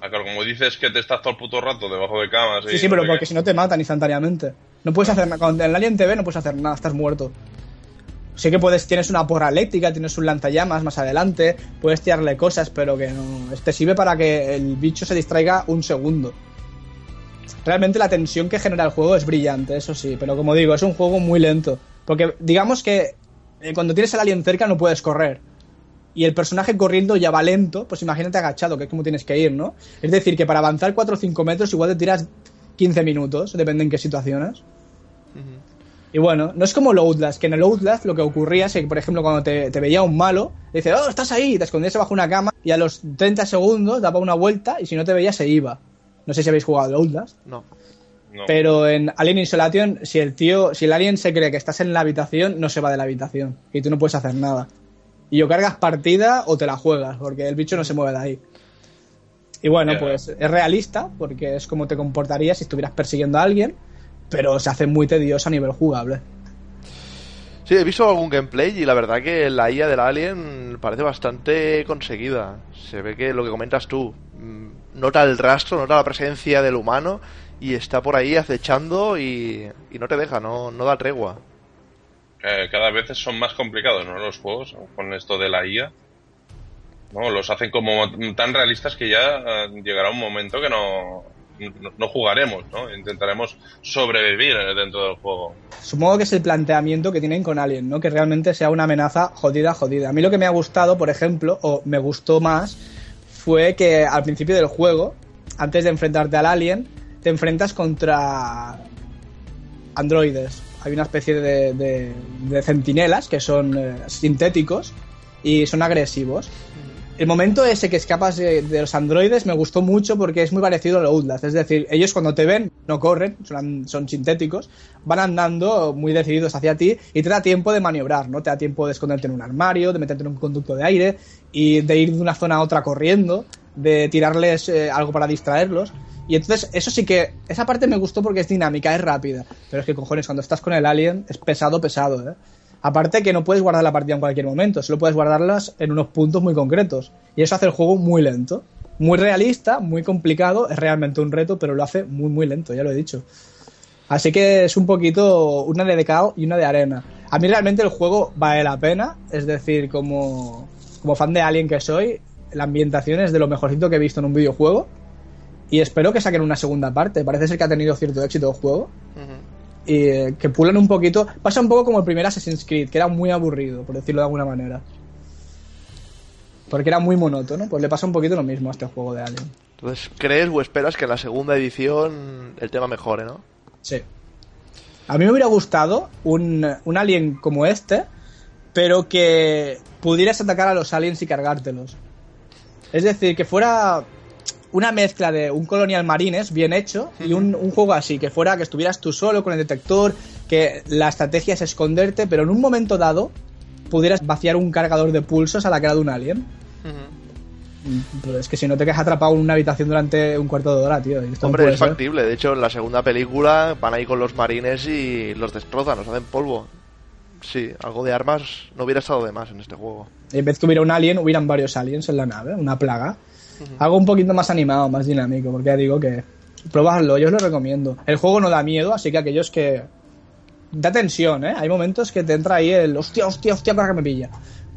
Ah, claro, como dices que te estás todo el puto rato debajo de camas. Sí, sí, no pero porque si no te matan instantáneamente. No puedes hacer nada. Con el Alien TV no puedes hacer nada, estás muerto. Sí que puedes, tienes una porra eléctrica, tienes un lanzallamas más adelante, puedes tirarle cosas, pero que no. Te sirve para que el bicho se distraiga un segundo. Realmente la tensión que genera el juego es brillante, eso sí, pero como digo, es un juego muy lento. Porque digamos que eh, cuando tienes al alien cerca no puedes correr. Y el personaje corriendo ya va lento, pues imagínate agachado, que es como tienes que ir, ¿no? Es decir, que para avanzar 4 o 5 metros igual te tiras 15 minutos, depende en qué situaciones. Y bueno, no es como el Outlast, que en el Outlast lo que ocurría es que, por ejemplo, cuando te, te veía un malo, dice, oh, estás ahí, y te escondías bajo una cama, y a los 30 segundos daba una vuelta, y si no te veía, se iba. No sé si habéis jugado al Outlast. No. No. Pero en Alien Isolation, si el tío, si el alien se cree que estás en la habitación, no se va de la habitación. Y tú no puedes hacer nada. Y o cargas partida o te la juegas, porque el bicho no se mueve de ahí. Y bueno, pues es realista, porque es como te comportarías si estuvieras persiguiendo a alguien, pero se hace muy tedioso a nivel jugable. Sí, he visto algún gameplay y la verdad que la IA del Alien parece bastante conseguida. Se ve que lo que comentas tú, mm, nota el rastro, nota la presencia del humano y está por ahí acechando y, y no te deja, no, no da tregua. Eh, cada vez son más complicados, ¿no? Los juegos, con esto de la IA. ¿no? Los hacen como tan realistas que ya eh, llegará un momento que no, no, no jugaremos, ¿no? Intentaremos sobrevivir eh, dentro del juego. Supongo que es el planteamiento que tienen con Alien, ¿no? Que realmente sea una amenaza jodida, jodida. A mí lo que me ha gustado, por ejemplo, o me gustó más, fue que al principio del juego, antes de enfrentarte al Alien, te enfrentas contra androides. Hay una especie de, de- de centinelas que son eh, sintéticos y son agresivos. El momento ese que escapas de, los androides me gustó mucho porque es muy parecido al Outlast. Es decir, ellos cuando te ven no corren, son, son sintéticos, van andando muy decididos hacia ti y te da tiempo de maniobrar, ¿no? Te da tiempo de esconderte en un armario, de meterte en un conducto de aire y de ir de una zona a otra corriendo, de tirarles eh, algo para distraerlos. Y entonces, eso sí que, esa parte me gustó porque es dinámica, es rápida. Pero es que cojones, cuando estás con el alien es pesado, pesado, ¿eh? Aparte que no puedes guardar la partida en cualquier momento, solo puedes guardarlas en unos puntos muy concretos. Y eso hace el juego muy lento. Muy realista, muy complicado, es realmente un reto, pero lo hace muy, muy lento, ya lo he dicho. Así que es un poquito una de cao y una de arena. A mí realmente el juego vale la pena, es decir, como, como fan de Alien que soy, la ambientación es de lo mejorcito que he visto en un videojuego. Y espero que saquen una segunda parte. Parece ser que ha tenido cierto éxito el juego y eh, que pulan un poquito. Pasa un poco como el primer Assassin's Creed, que era muy aburrido, por decirlo de alguna manera. Porque era muy monótono, pues le pasa un poquito lo mismo a este juego de Alien. Entonces, ¿crees o esperas que en la segunda edición el tema mejore, no? Sí. A mí me hubiera gustado un, un alien como este, pero que pudieras atacar a los aliens y cargártelos. Es decir, que fuera una mezcla de un Colonial Marines bien hecho y un, un juego así, que fuera que estuvieras tú solo con el detector, que la estrategia es esconderte, pero en un momento dado pudieras vaciar un cargador de pulsos a la cara de un alien. Pero es que si no te quedas atrapado en una habitación durante un cuarto de hora, tío. esto Hombre, es ser. factible. De hecho, en la segunda película van ahí con los marines y los destrozan, los hacen polvo. Sí, algo de armas no hubiera estado de más en este juego. En vez que hubiera un alien, hubieran varios aliens en la nave, una plaga. Algo un poquito más animado, más dinámico, porque ya digo que probadlo, yo os lo recomiendo. El juego no da miedo, así que aquellos que da tensión, ¿eh? Hay momentos que te entra ahí el hostia, hostia, hostia, para que me pilla.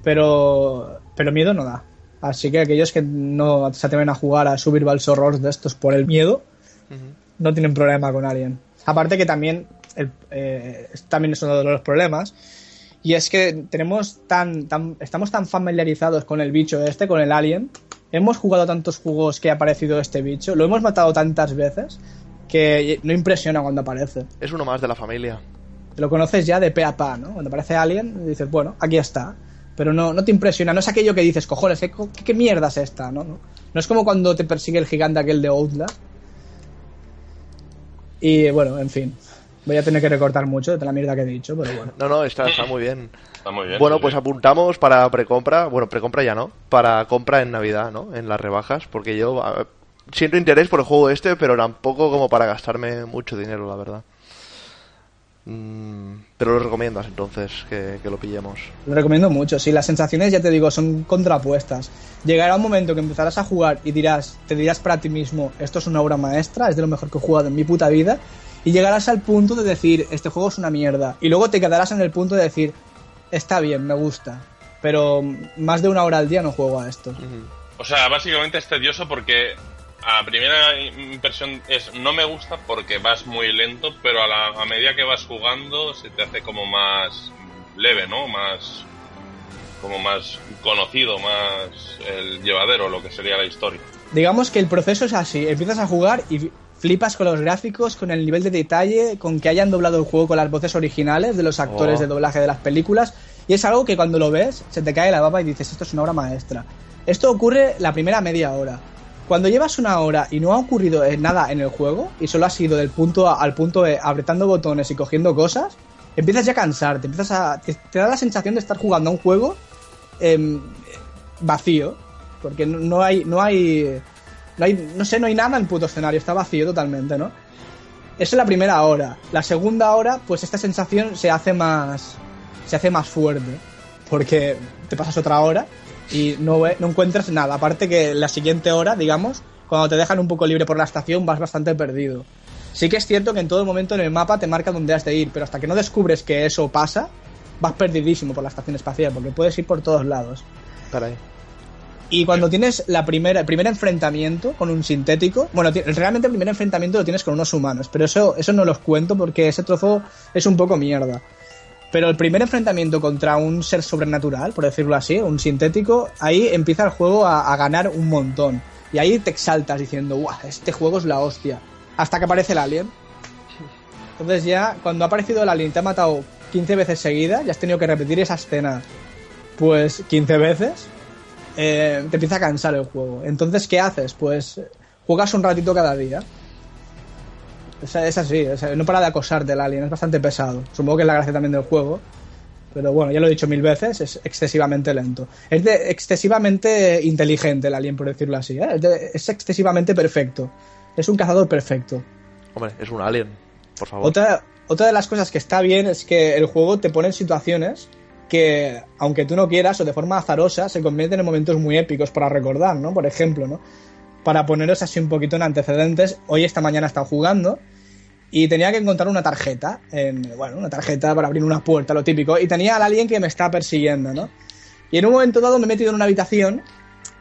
Pero pero miedo no da. Así que aquellos que no se atreven a jugar a subir Horrors de estos por el miedo, no tienen problema con Alien. Aparte que también el- eh, también es uno de los problemas. Y es que tenemos tan, tan, estamos tan familiarizados con el bicho este, con el alien. Hemos jugado tantos juegos que ha aparecido este bicho, lo hemos matado tantas veces que no impresiona cuando aparece. Es uno más de la familia. Te lo conoces ya de pe a pa, ¿no? Cuando aparece Alien, dices, bueno, aquí está. Pero no, no te impresiona, no es aquello que dices, cojones, ¿qué, qué, qué mierda es esta? ¿no? ¿no? No es como cuando te persigue el gigante aquel de Outlast. Y bueno, en fin. Voy a tener que recortar mucho de la mierda que he dicho, pero bueno. No, no, está, está muy bien. Está muy bien. Bueno, pues apuntamos para precompra, bueno, precompra ya no, para compra en Navidad, ¿no? En las rebajas, porque yo a- siento interés por el juego este, pero tampoco como para gastarme mucho dinero, la verdad. Mm, pero lo recomiendas entonces que, que lo pillemos. Lo recomiendo mucho. Sí, las sensaciones, ya te digo, son contrapuestas. Llegará un momento que empezarás a jugar y dirás, te dirás para ti mismo, esto es una obra maestra, es de lo mejor que he jugado en mi puta vida. Y llegarás al punto de decir, este juego es una mierda. Y luego te quedarás en el punto de decir, está bien, me gusta. Pero más de una hora al día no juego a esto. O sea, básicamente es tedioso porque a primera impresión es no me gusta porque vas muy lento, pero a, la, a medida que vas jugando se te hace como más leve, ¿no? Más como más conocido, más el llevadero, lo que sería la historia. Digamos que el proceso es así. Empiezas a jugar y flipas con los gráficos, con el nivel de detalle, con que hayan doblado el juego con las voces originales de los actores Oh. de doblaje de las películas. Y es algo que cuando lo ves se te cae la baba y dices, esto es una obra maestra. Esto ocurre la primera media hora. Cuando llevas una hora y no ha ocurrido eh, nada en el juego y solo has ido del punto A al punto B apretando botones y cogiendo cosas, empiezas ya a cansarte, empiezas a, te, te da la sensación de estar jugando a un juego em, vacío, porque no, no hay, no hay, no hay, no sé, no hay nada en el puto escenario, está vacío totalmente, ¿no? Esa es la primera hora. La segunda hora, pues esta sensación se hace más, se hace más fuerte, porque te pasas otra hora y no, no encuentras nada. Aparte que la siguiente hora, digamos, cuando te dejan un poco libre por la estación, vas bastante perdido. Sí que es cierto que en todo momento en el mapa te marca dónde has de ir, pero hasta que no descubres que eso pasa, vas perdidísimo por la estación espacial, porque puedes ir por todos lados. Caray. Y cuando tienes la primera, el primer enfrentamiento con un sintético, bueno, realmente el primer enfrentamiento lo tienes con unos humanos, pero eso, eso no los cuento porque ese trozo es un poco mierda. Pero el primer enfrentamiento contra un ser sobrenatural, por decirlo así, un sintético, ahí empieza el juego a, ganar un montón. Y ahí te exaltas diciendo, ¡guau! Este juego es la hostia. Hasta que aparece el alien. Entonces ya, cuando ha aparecido el alien te ha matado 15 veces seguidas, ya has tenido que repetir esa escena, pues 15 veces, eh, te empieza a cansar el juego. Entonces, ¿qué haces? Pues eh, juegas un ratito cada día. Es, es así, o sea, no para de acosarte el alien, es bastante pesado. Supongo que es la gracia también del juego. Pero bueno, ya lo he dicho mil veces, es excesivamente lento. Es de excesivamente inteligente el alien, por decirlo así. ¿eh? Es, de- es excesivamente perfecto. Es un cazador perfecto. Hombre, es un alien, por favor. Otra, otra de las cosas que está bien es que el juego te pone en situaciones que, aunque tú no quieras o de forma azarosa, se convierten en momentos muy épicos para recordar, ¿no? Por ejemplo, ¿no? Para poneros así un poquito en antecedentes, hoy esta mañana estado jugando y tenía que encontrar una tarjeta, en, bueno, una tarjeta para abrir una puerta, lo típico, y tenía al alguien que me está persiguiendo, ¿no? Y en un momento dado me he metido en una habitación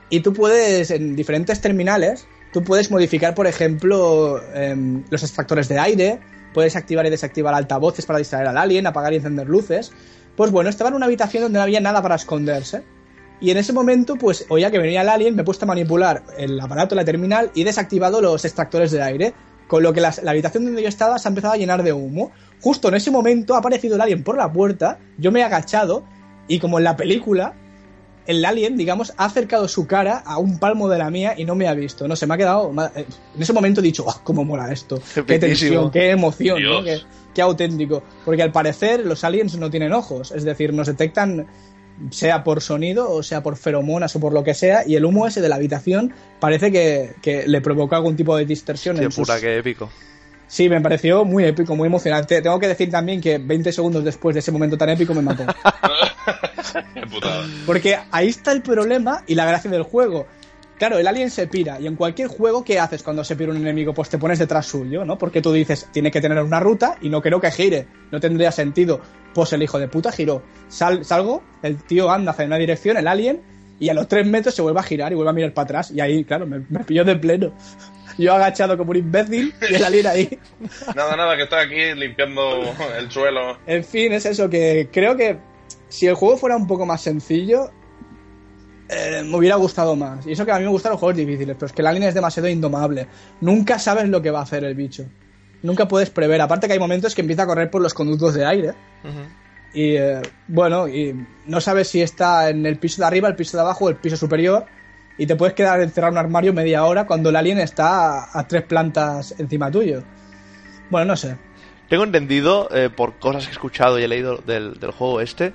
y tú puedes, en diferentes terminales, tú puedes modificar, por ejemplo, em, los extractores de aire, puedes activar y desactivar altavoces para distraer al alien, apagar y encender luces. Pues bueno, estaba en una habitación donde no había nada para esconderse. Y en ese momento, pues oía que venía el alien, me he puesto a manipular el aparato, la terminal, y he desactivado los extractores de aire. Con lo que las- la habitación donde yo estaba se ha empezado a llenar de humo. Justo en ese momento ha aparecido el alien por la puerta, yo me he agachado, y como en la película, el alien, digamos, ha acercado su cara a un palmo de la mía y no me ha visto. No sé, me ha quedado. me ha- eh, En ese momento he dicho, ¡ah, cómo mola esto! ¡Qué tensión, qué emoción, ¿no? Qué, qué auténtico! Porque al parecer los aliens no tienen ojos, es decir, nos detectan sea por sonido o sea por feromonas o por lo que sea, y el humo ese de la habitación parece que, que le provocó algún tipo de distorsión Qué en sus... puta, qué épico. Sí, me pareció muy épico, muy emocionante. Tengo que decir también que 20 segundos después de ese momento tan épico me mató. Porque ahí está el problema y la gracia del juego. Claro, el alien se pira y en cualquier juego, ¿qué haces cuando se pira un enemigo? Pues te pones detrás suyo, ¿no? Porque tú dices, tiene que tener una ruta y no creo que gire. No tendría sentido. Pues el hijo de puta giró. Sal- salgo, el tío anda hacia una dirección, el alien, y a los tres metros se vuelve a girar y vuelve a mirar para atrás. Y ahí, claro, me, me pilló de pleno. Yo agachado como un imbécil y el alien ahí. Nada, nada, que estoy aquí limpiando el suelo. En fin, es eso, que creo que si el juego fuera un poco más sencillo, eh, me hubiera gustado más. Y eso que a mí me gustan los juegos difíciles, pero es que el alien es demasiado indomable. Nunca sabes lo que va a hacer el bicho. Nunca puedes prever. Aparte que hay momentos que empieza a correr por los conductos de aire. Y eh, bueno, y no sabes si está en el piso de arriba, el piso de abajo o el piso superior. Y te puedes quedar encerrado en un armario media hora cuando el alien está a, a tres plantas encima tuyo. Bueno, no sé. Tengo entendido, eh, por cosas que he escuchado y he leído del, del juego este,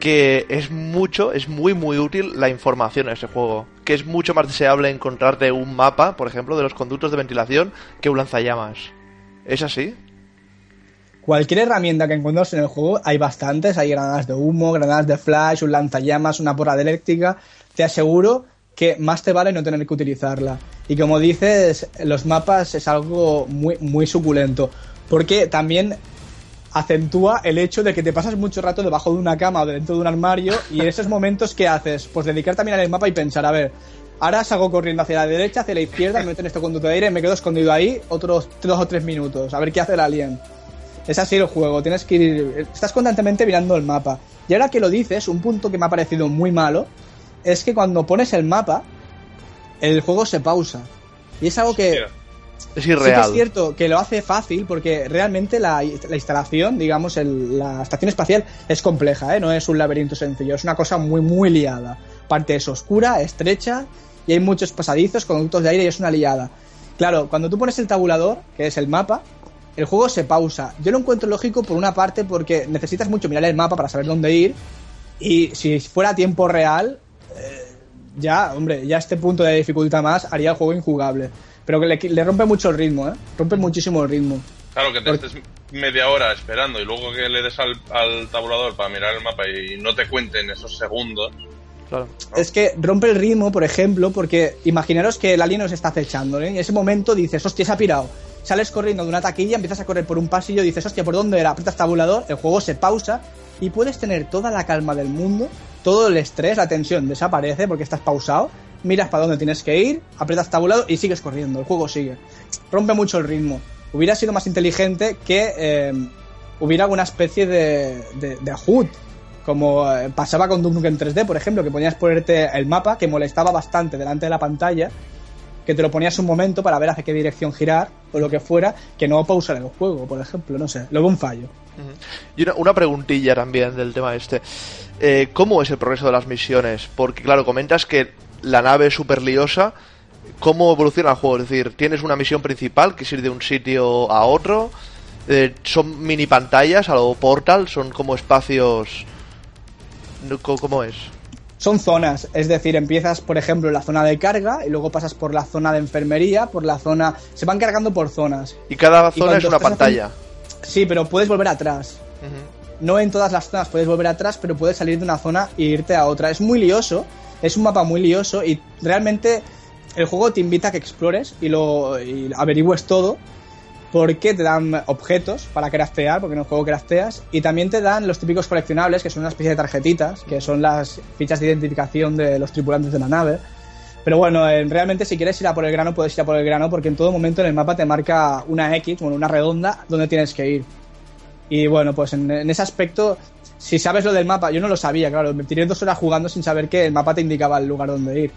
que es mucho, es muy muy útil la información en ese juego. Que es mucho más deseable encontrarte un mapa, por ejemplo, de los conductos de ventilación que un lanzallamas. ¿Es así? Cualquier herramienta que encuentres en el juego, hay bastantes. Hay granadas de humo, granadas de flash, un lanzallamas, una porra de eléctrica. Te aseguro que más te vale no tener que utilizarla. Y como dices, los mapas es algo muy, muy suculento. Porque también acentúa el hecho de que te pasas mucho rato debajo de una cama o dentro de un armario y en esos momentos ¿qué haces? Pues dedicarte a mirar el mapa y pensar, a ver, ahora salgo corriendo hacia la derecha, hacia la izquierda, me meto en este conducto de aire, me quedo escondido ahí otros dos o tres minutos, a ver qué hace el alien. Es así el juego, tienes que ir, estás constantemente mirando el mapa. Y ahora que lo dices, un punto que me ha parecido muy malo es que cuando pones el mapa, el juego se pausa. Y es algo que... Es Sí irreal. es cierto que lo hace fácil porque realmente la, la instalación, digamos, el- la estación espacial es compleja, ¿eh? no es un laberinto sencillo, es una cosa muy, muy liada. Parte es oscura, estrecha y hay muchos pasadizos, conductos de aire y es una liada. Claro, cuando tú pones el tabulador, que es el mapa, el juego se pausa. Yo lo encuentro lógico por una parte porque necesitas mucho mirar el mapa para saber dónde ir y si fuera a tiempo real, eh, ya, hombre, ya este punto de dificultad más haría el juego injugable. Pero que le, le rompe mucho el ritmo, ¿eh? Rompe muchísimo el ritmo. Claro, que te Porque- estés media hora esperando y luego que le des al, al tabulador para mirar el mapa y no te cuenten esos segundos. Claro. Es que rompe el ritmo, por ejemplo, porque imaginaros que el alien os está acechando, ¿eh? Y en ese momento dices, hostia, se ha pirado. Sales corriendo de una taquilla, empiezas a correr por un pasillo, dices, hostia, ¿por dónde era? Apretas tabulador, el juego se pausa y puedes tener toda la calma del mundo, todo el estrés, la tensión desaparece porque estás pausado, miras para dónde tienes que ir, apretas tabulador y sigues corriendo, el juego sigue. Rompe mucho el ritmo. Hubiera sido más inteligente que eh, hubiera alguna especie de, de, de HUD, como eh, pasaba con Duke Nukem 3D, por ejemplo, que ponías ponerte el mapa, que molestaba bastante delante de la pantalla, que te lo ponías un momento para ver hacia qué dirección girar, o lo que fuera, que no pausar el juego, por ejemplo, no sé, veo un fallo. Y una, una preguntilla también del tema este. Eh, ¿Cómo es el progreso de las misiones? Porque, claro, comentas que la nave es súper liosa. ¿Cómo evoluciona el juego? Es decir, ¿tienes una misión principal que es ir de un sitio a otro? Eh, ¿Son mini pantallas a lo Portal? ¿Son como espacios...? ¿Cómo es? Son zonas, es decir, empiezas, por ejemplo, en la zona de carga y luego pasas por la zona de enfermería, por la zona... Se van cargando por zonas. Y cada Y zona es una pantalla. Sí, pero puedes volver atrás. No en todas las zonas puedes volver atrás, pero puedes salir de una zona e irte a otra. Es muy lioso, es un mapa muy lioso y realmente el juego te invita a que explores y lo averigües todo porque te dan objetos para craftear, porque en el juego crafteas, y también te dan los típicos coleccionables, que son una especie de tarjetitas, que son las fichas de identificación de los tripulantes de la nave. Pero bueno, eh, realmente si quieres ir a por el grano, puedes ir a por el grano, porque en todo momento en el mapa te marca una X, bueno, una redonda, donde tienes que ir. Y bueno, pues en ese aspecto, si sabes lo del mapa, yo no lo sabía, claro, me tiré dos horas jugando sin saber que el mapa te indicaba el lugar donde ir.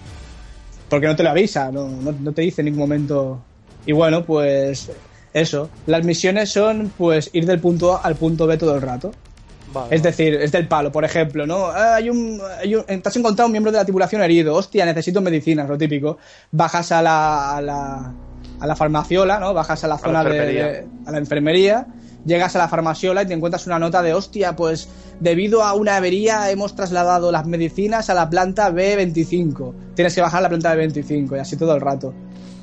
Porque no te lo avisa, no, no, no te dice en ningún momento. Y bueno, pues eso. Las misiones son pues ir del punto A al punto B todo el rato. Vale, Es decir, es del palo, por ejemplo, ¿no? Ah, hay un, hay un- te has encontrado un miembro de la tripulación herido, hostia, necesito medicinas, lo típico. Bajas a la, a la, a la farmaciola, ¿no? Bajas a la zona de, de- a la enfermería, llegas a la farmaciola y te encuentras una nota de, hostia, pues debido a una avería hemos trasladado las medicinas a la planta B25. Tienes que bajar a la planta B25 y así todo el rato.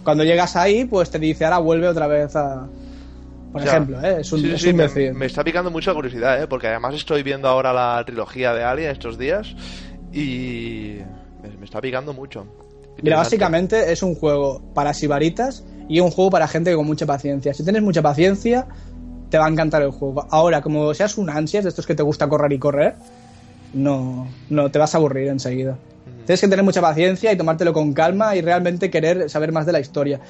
Cuando llegas ahí, pues te dice, ahora vuelve otra vez a... Por ejemplo, ¿eh? Es un, Sí, sí, es sí, un me, está picando mucha curiosidad, ¿eh? Porque además estoy viendo ahora la trilogía de Alien estos días y me, me está picando mucho. Mira, básicamente es un juego para sibaritas y un juego para gente con mucha paciencia. Si tienes mucha paciencia, te va a encantar el juego. Ahora, como seas un ansias de estos que te gusta correr y correr, no, no te vas a aburrir enseguida. Tienes que tener mucha paciencia y tomártelo con calma y realmente querer saber más de la historia.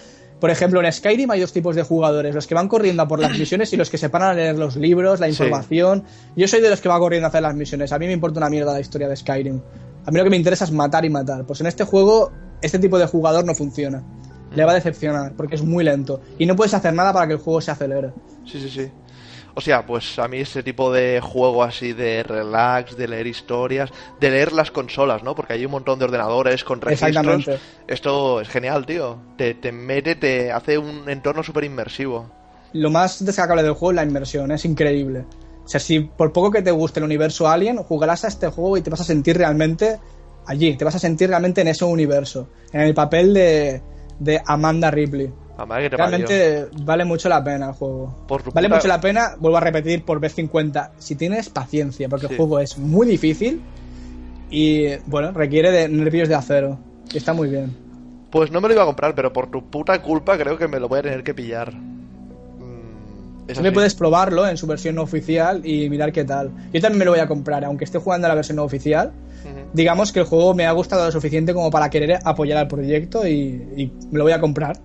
Por ejemplo, en Skyrim hay dos tipos de jugadores, los que van corriendo a por las misiones y los que se paran a leer los libros, la Sí. información. Yo soy de los que va corriendo a hacer las misiones. A mí me importa una mierda la historia de Skyrim. A mí lo que me interesa es matar y matar. Pues en este juego, este tipo de jugador no funciona. Le va a decepcionar, porque es muy lento. Y no puedes hacer nada para que el juego se acelere. Sí, sí, sí. O sea, pues a mí ese tipo de juego así de relax, de leer historias, de leer las consolas, ¿no? Porque hay un montón de ordenadores con registros. Exactamente. Esto es genial, tío. Te, te mete, te hace un entorno súper inmersivo. Lo más destacable del juego es la inmersión, es increíble. O sea, si por poco que te guste el universo Alien, jugarás a este juego y te vas a sentir realmente allí, te vas a sentir realmente en ese universo, en el papel de, de Amanda Ripley. Que parió. Realmente vale mucho la pena el juego. Por Vale mucho la pena, vuelvo a repetir por vez 50, si tienes paciencia, porque Sí. el juego es muy difícil y, bueno, requiere de nervios de acero. Y está muy bien. Pues no me lo iba a comprar, pero por tu puta culpa creo que me lo voy a tener que pillar. Mm, También puedes probarlo en su versión no oficial y mirar qué tal. Yo también me lo voy a comprar, aunque esté jugando a la versión no oficial. Digamos que el juego me ha gustado lo suficiente como para querer apoyar al proyecto y, y me lo voy a comprar.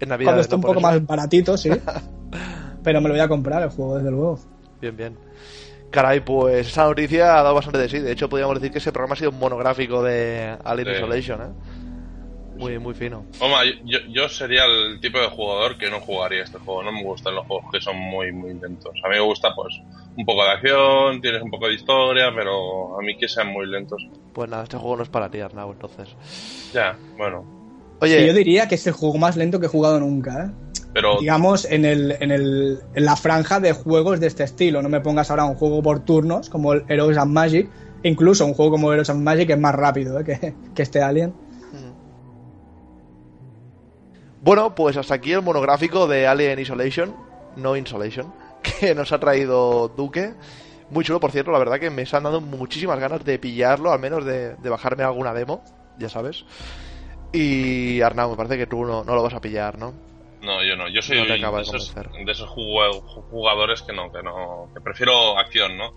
En Navidad. Cuando esté un poco más baratito, sí. Pero me lo voy a comprar el juego, desde luego. Bien, bien. Caray, pues esa noticia ha dado bastante de sí. De hecho, podríamos decir que ese programa ha sido un monográfico de Alien Sí. Isolation, ¿eh? Muy, muy fino. Oma, yo, yo sería el tipo de jugador que no jugaría este juego. No me gustan los juegos que son muy, muy lentos. A mí me gusta, pues, un poco de acción, tienes un poco de historia, pero a mí que sean muy lentos. Pues nada, este juego no es para ti, Arnau, entonces. Ya, bueno. Oye, Que yo diría que es el juego más lento que he jugado nunca, ¿eh? Pero digamos, en, el, en, el, en la franja de juegos de este estilo. No me pongas ahora un juego por turnos como el Heroes and Magic. Incluso un juego como Heroes and Magic es más rápido ¿eh? que, que este Alien. Bueno, pues hasta aquí el monográfico de Alien Isolation, no Insolation, que nos ha traído Duque. Muy chulo, por cierto, la verdad que me han dado muchísimas ganas de pillarlo, al menos de, de bajarme alguna demo, ya sabes. Y Arnau, me parece que tú no, no lo vas a pillar, ¿no? no, yo no. Yo soy No de, de esos, de esos jugadores que no, que no, que prefiero acción, ¿no?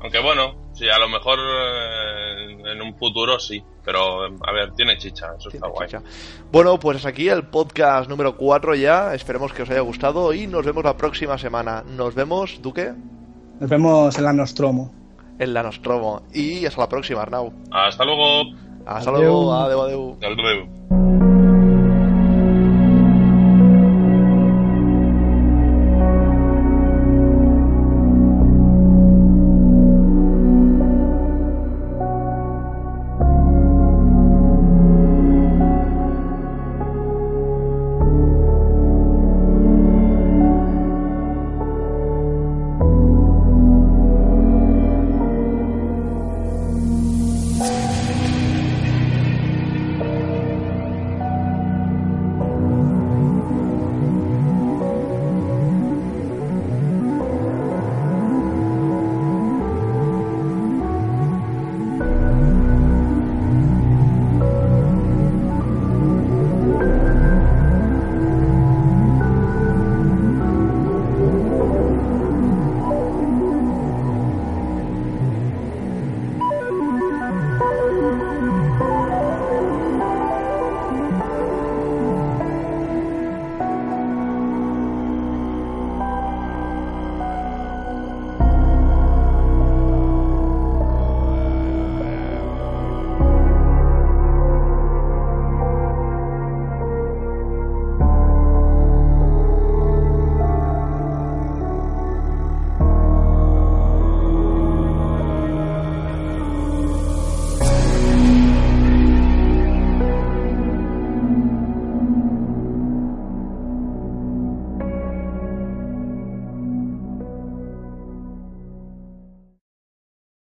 Aunque bueno, sí, a lo mejor eh, en un futuro sí, pero a ver, tiene chicha, eso Tiene está guay. chicha. Bueno, pues hasta aquí el podcast número 4 ya. Esperemos que os haya gustado y nos vemos la próxima semana. Nos vemos, Duque, Nos vemos en la Nostromo. en la Nostromo. Y hasta la próxima, Arnau. Hasta luego. Hasta Adeu. luego, adeu, adeu. Adeu.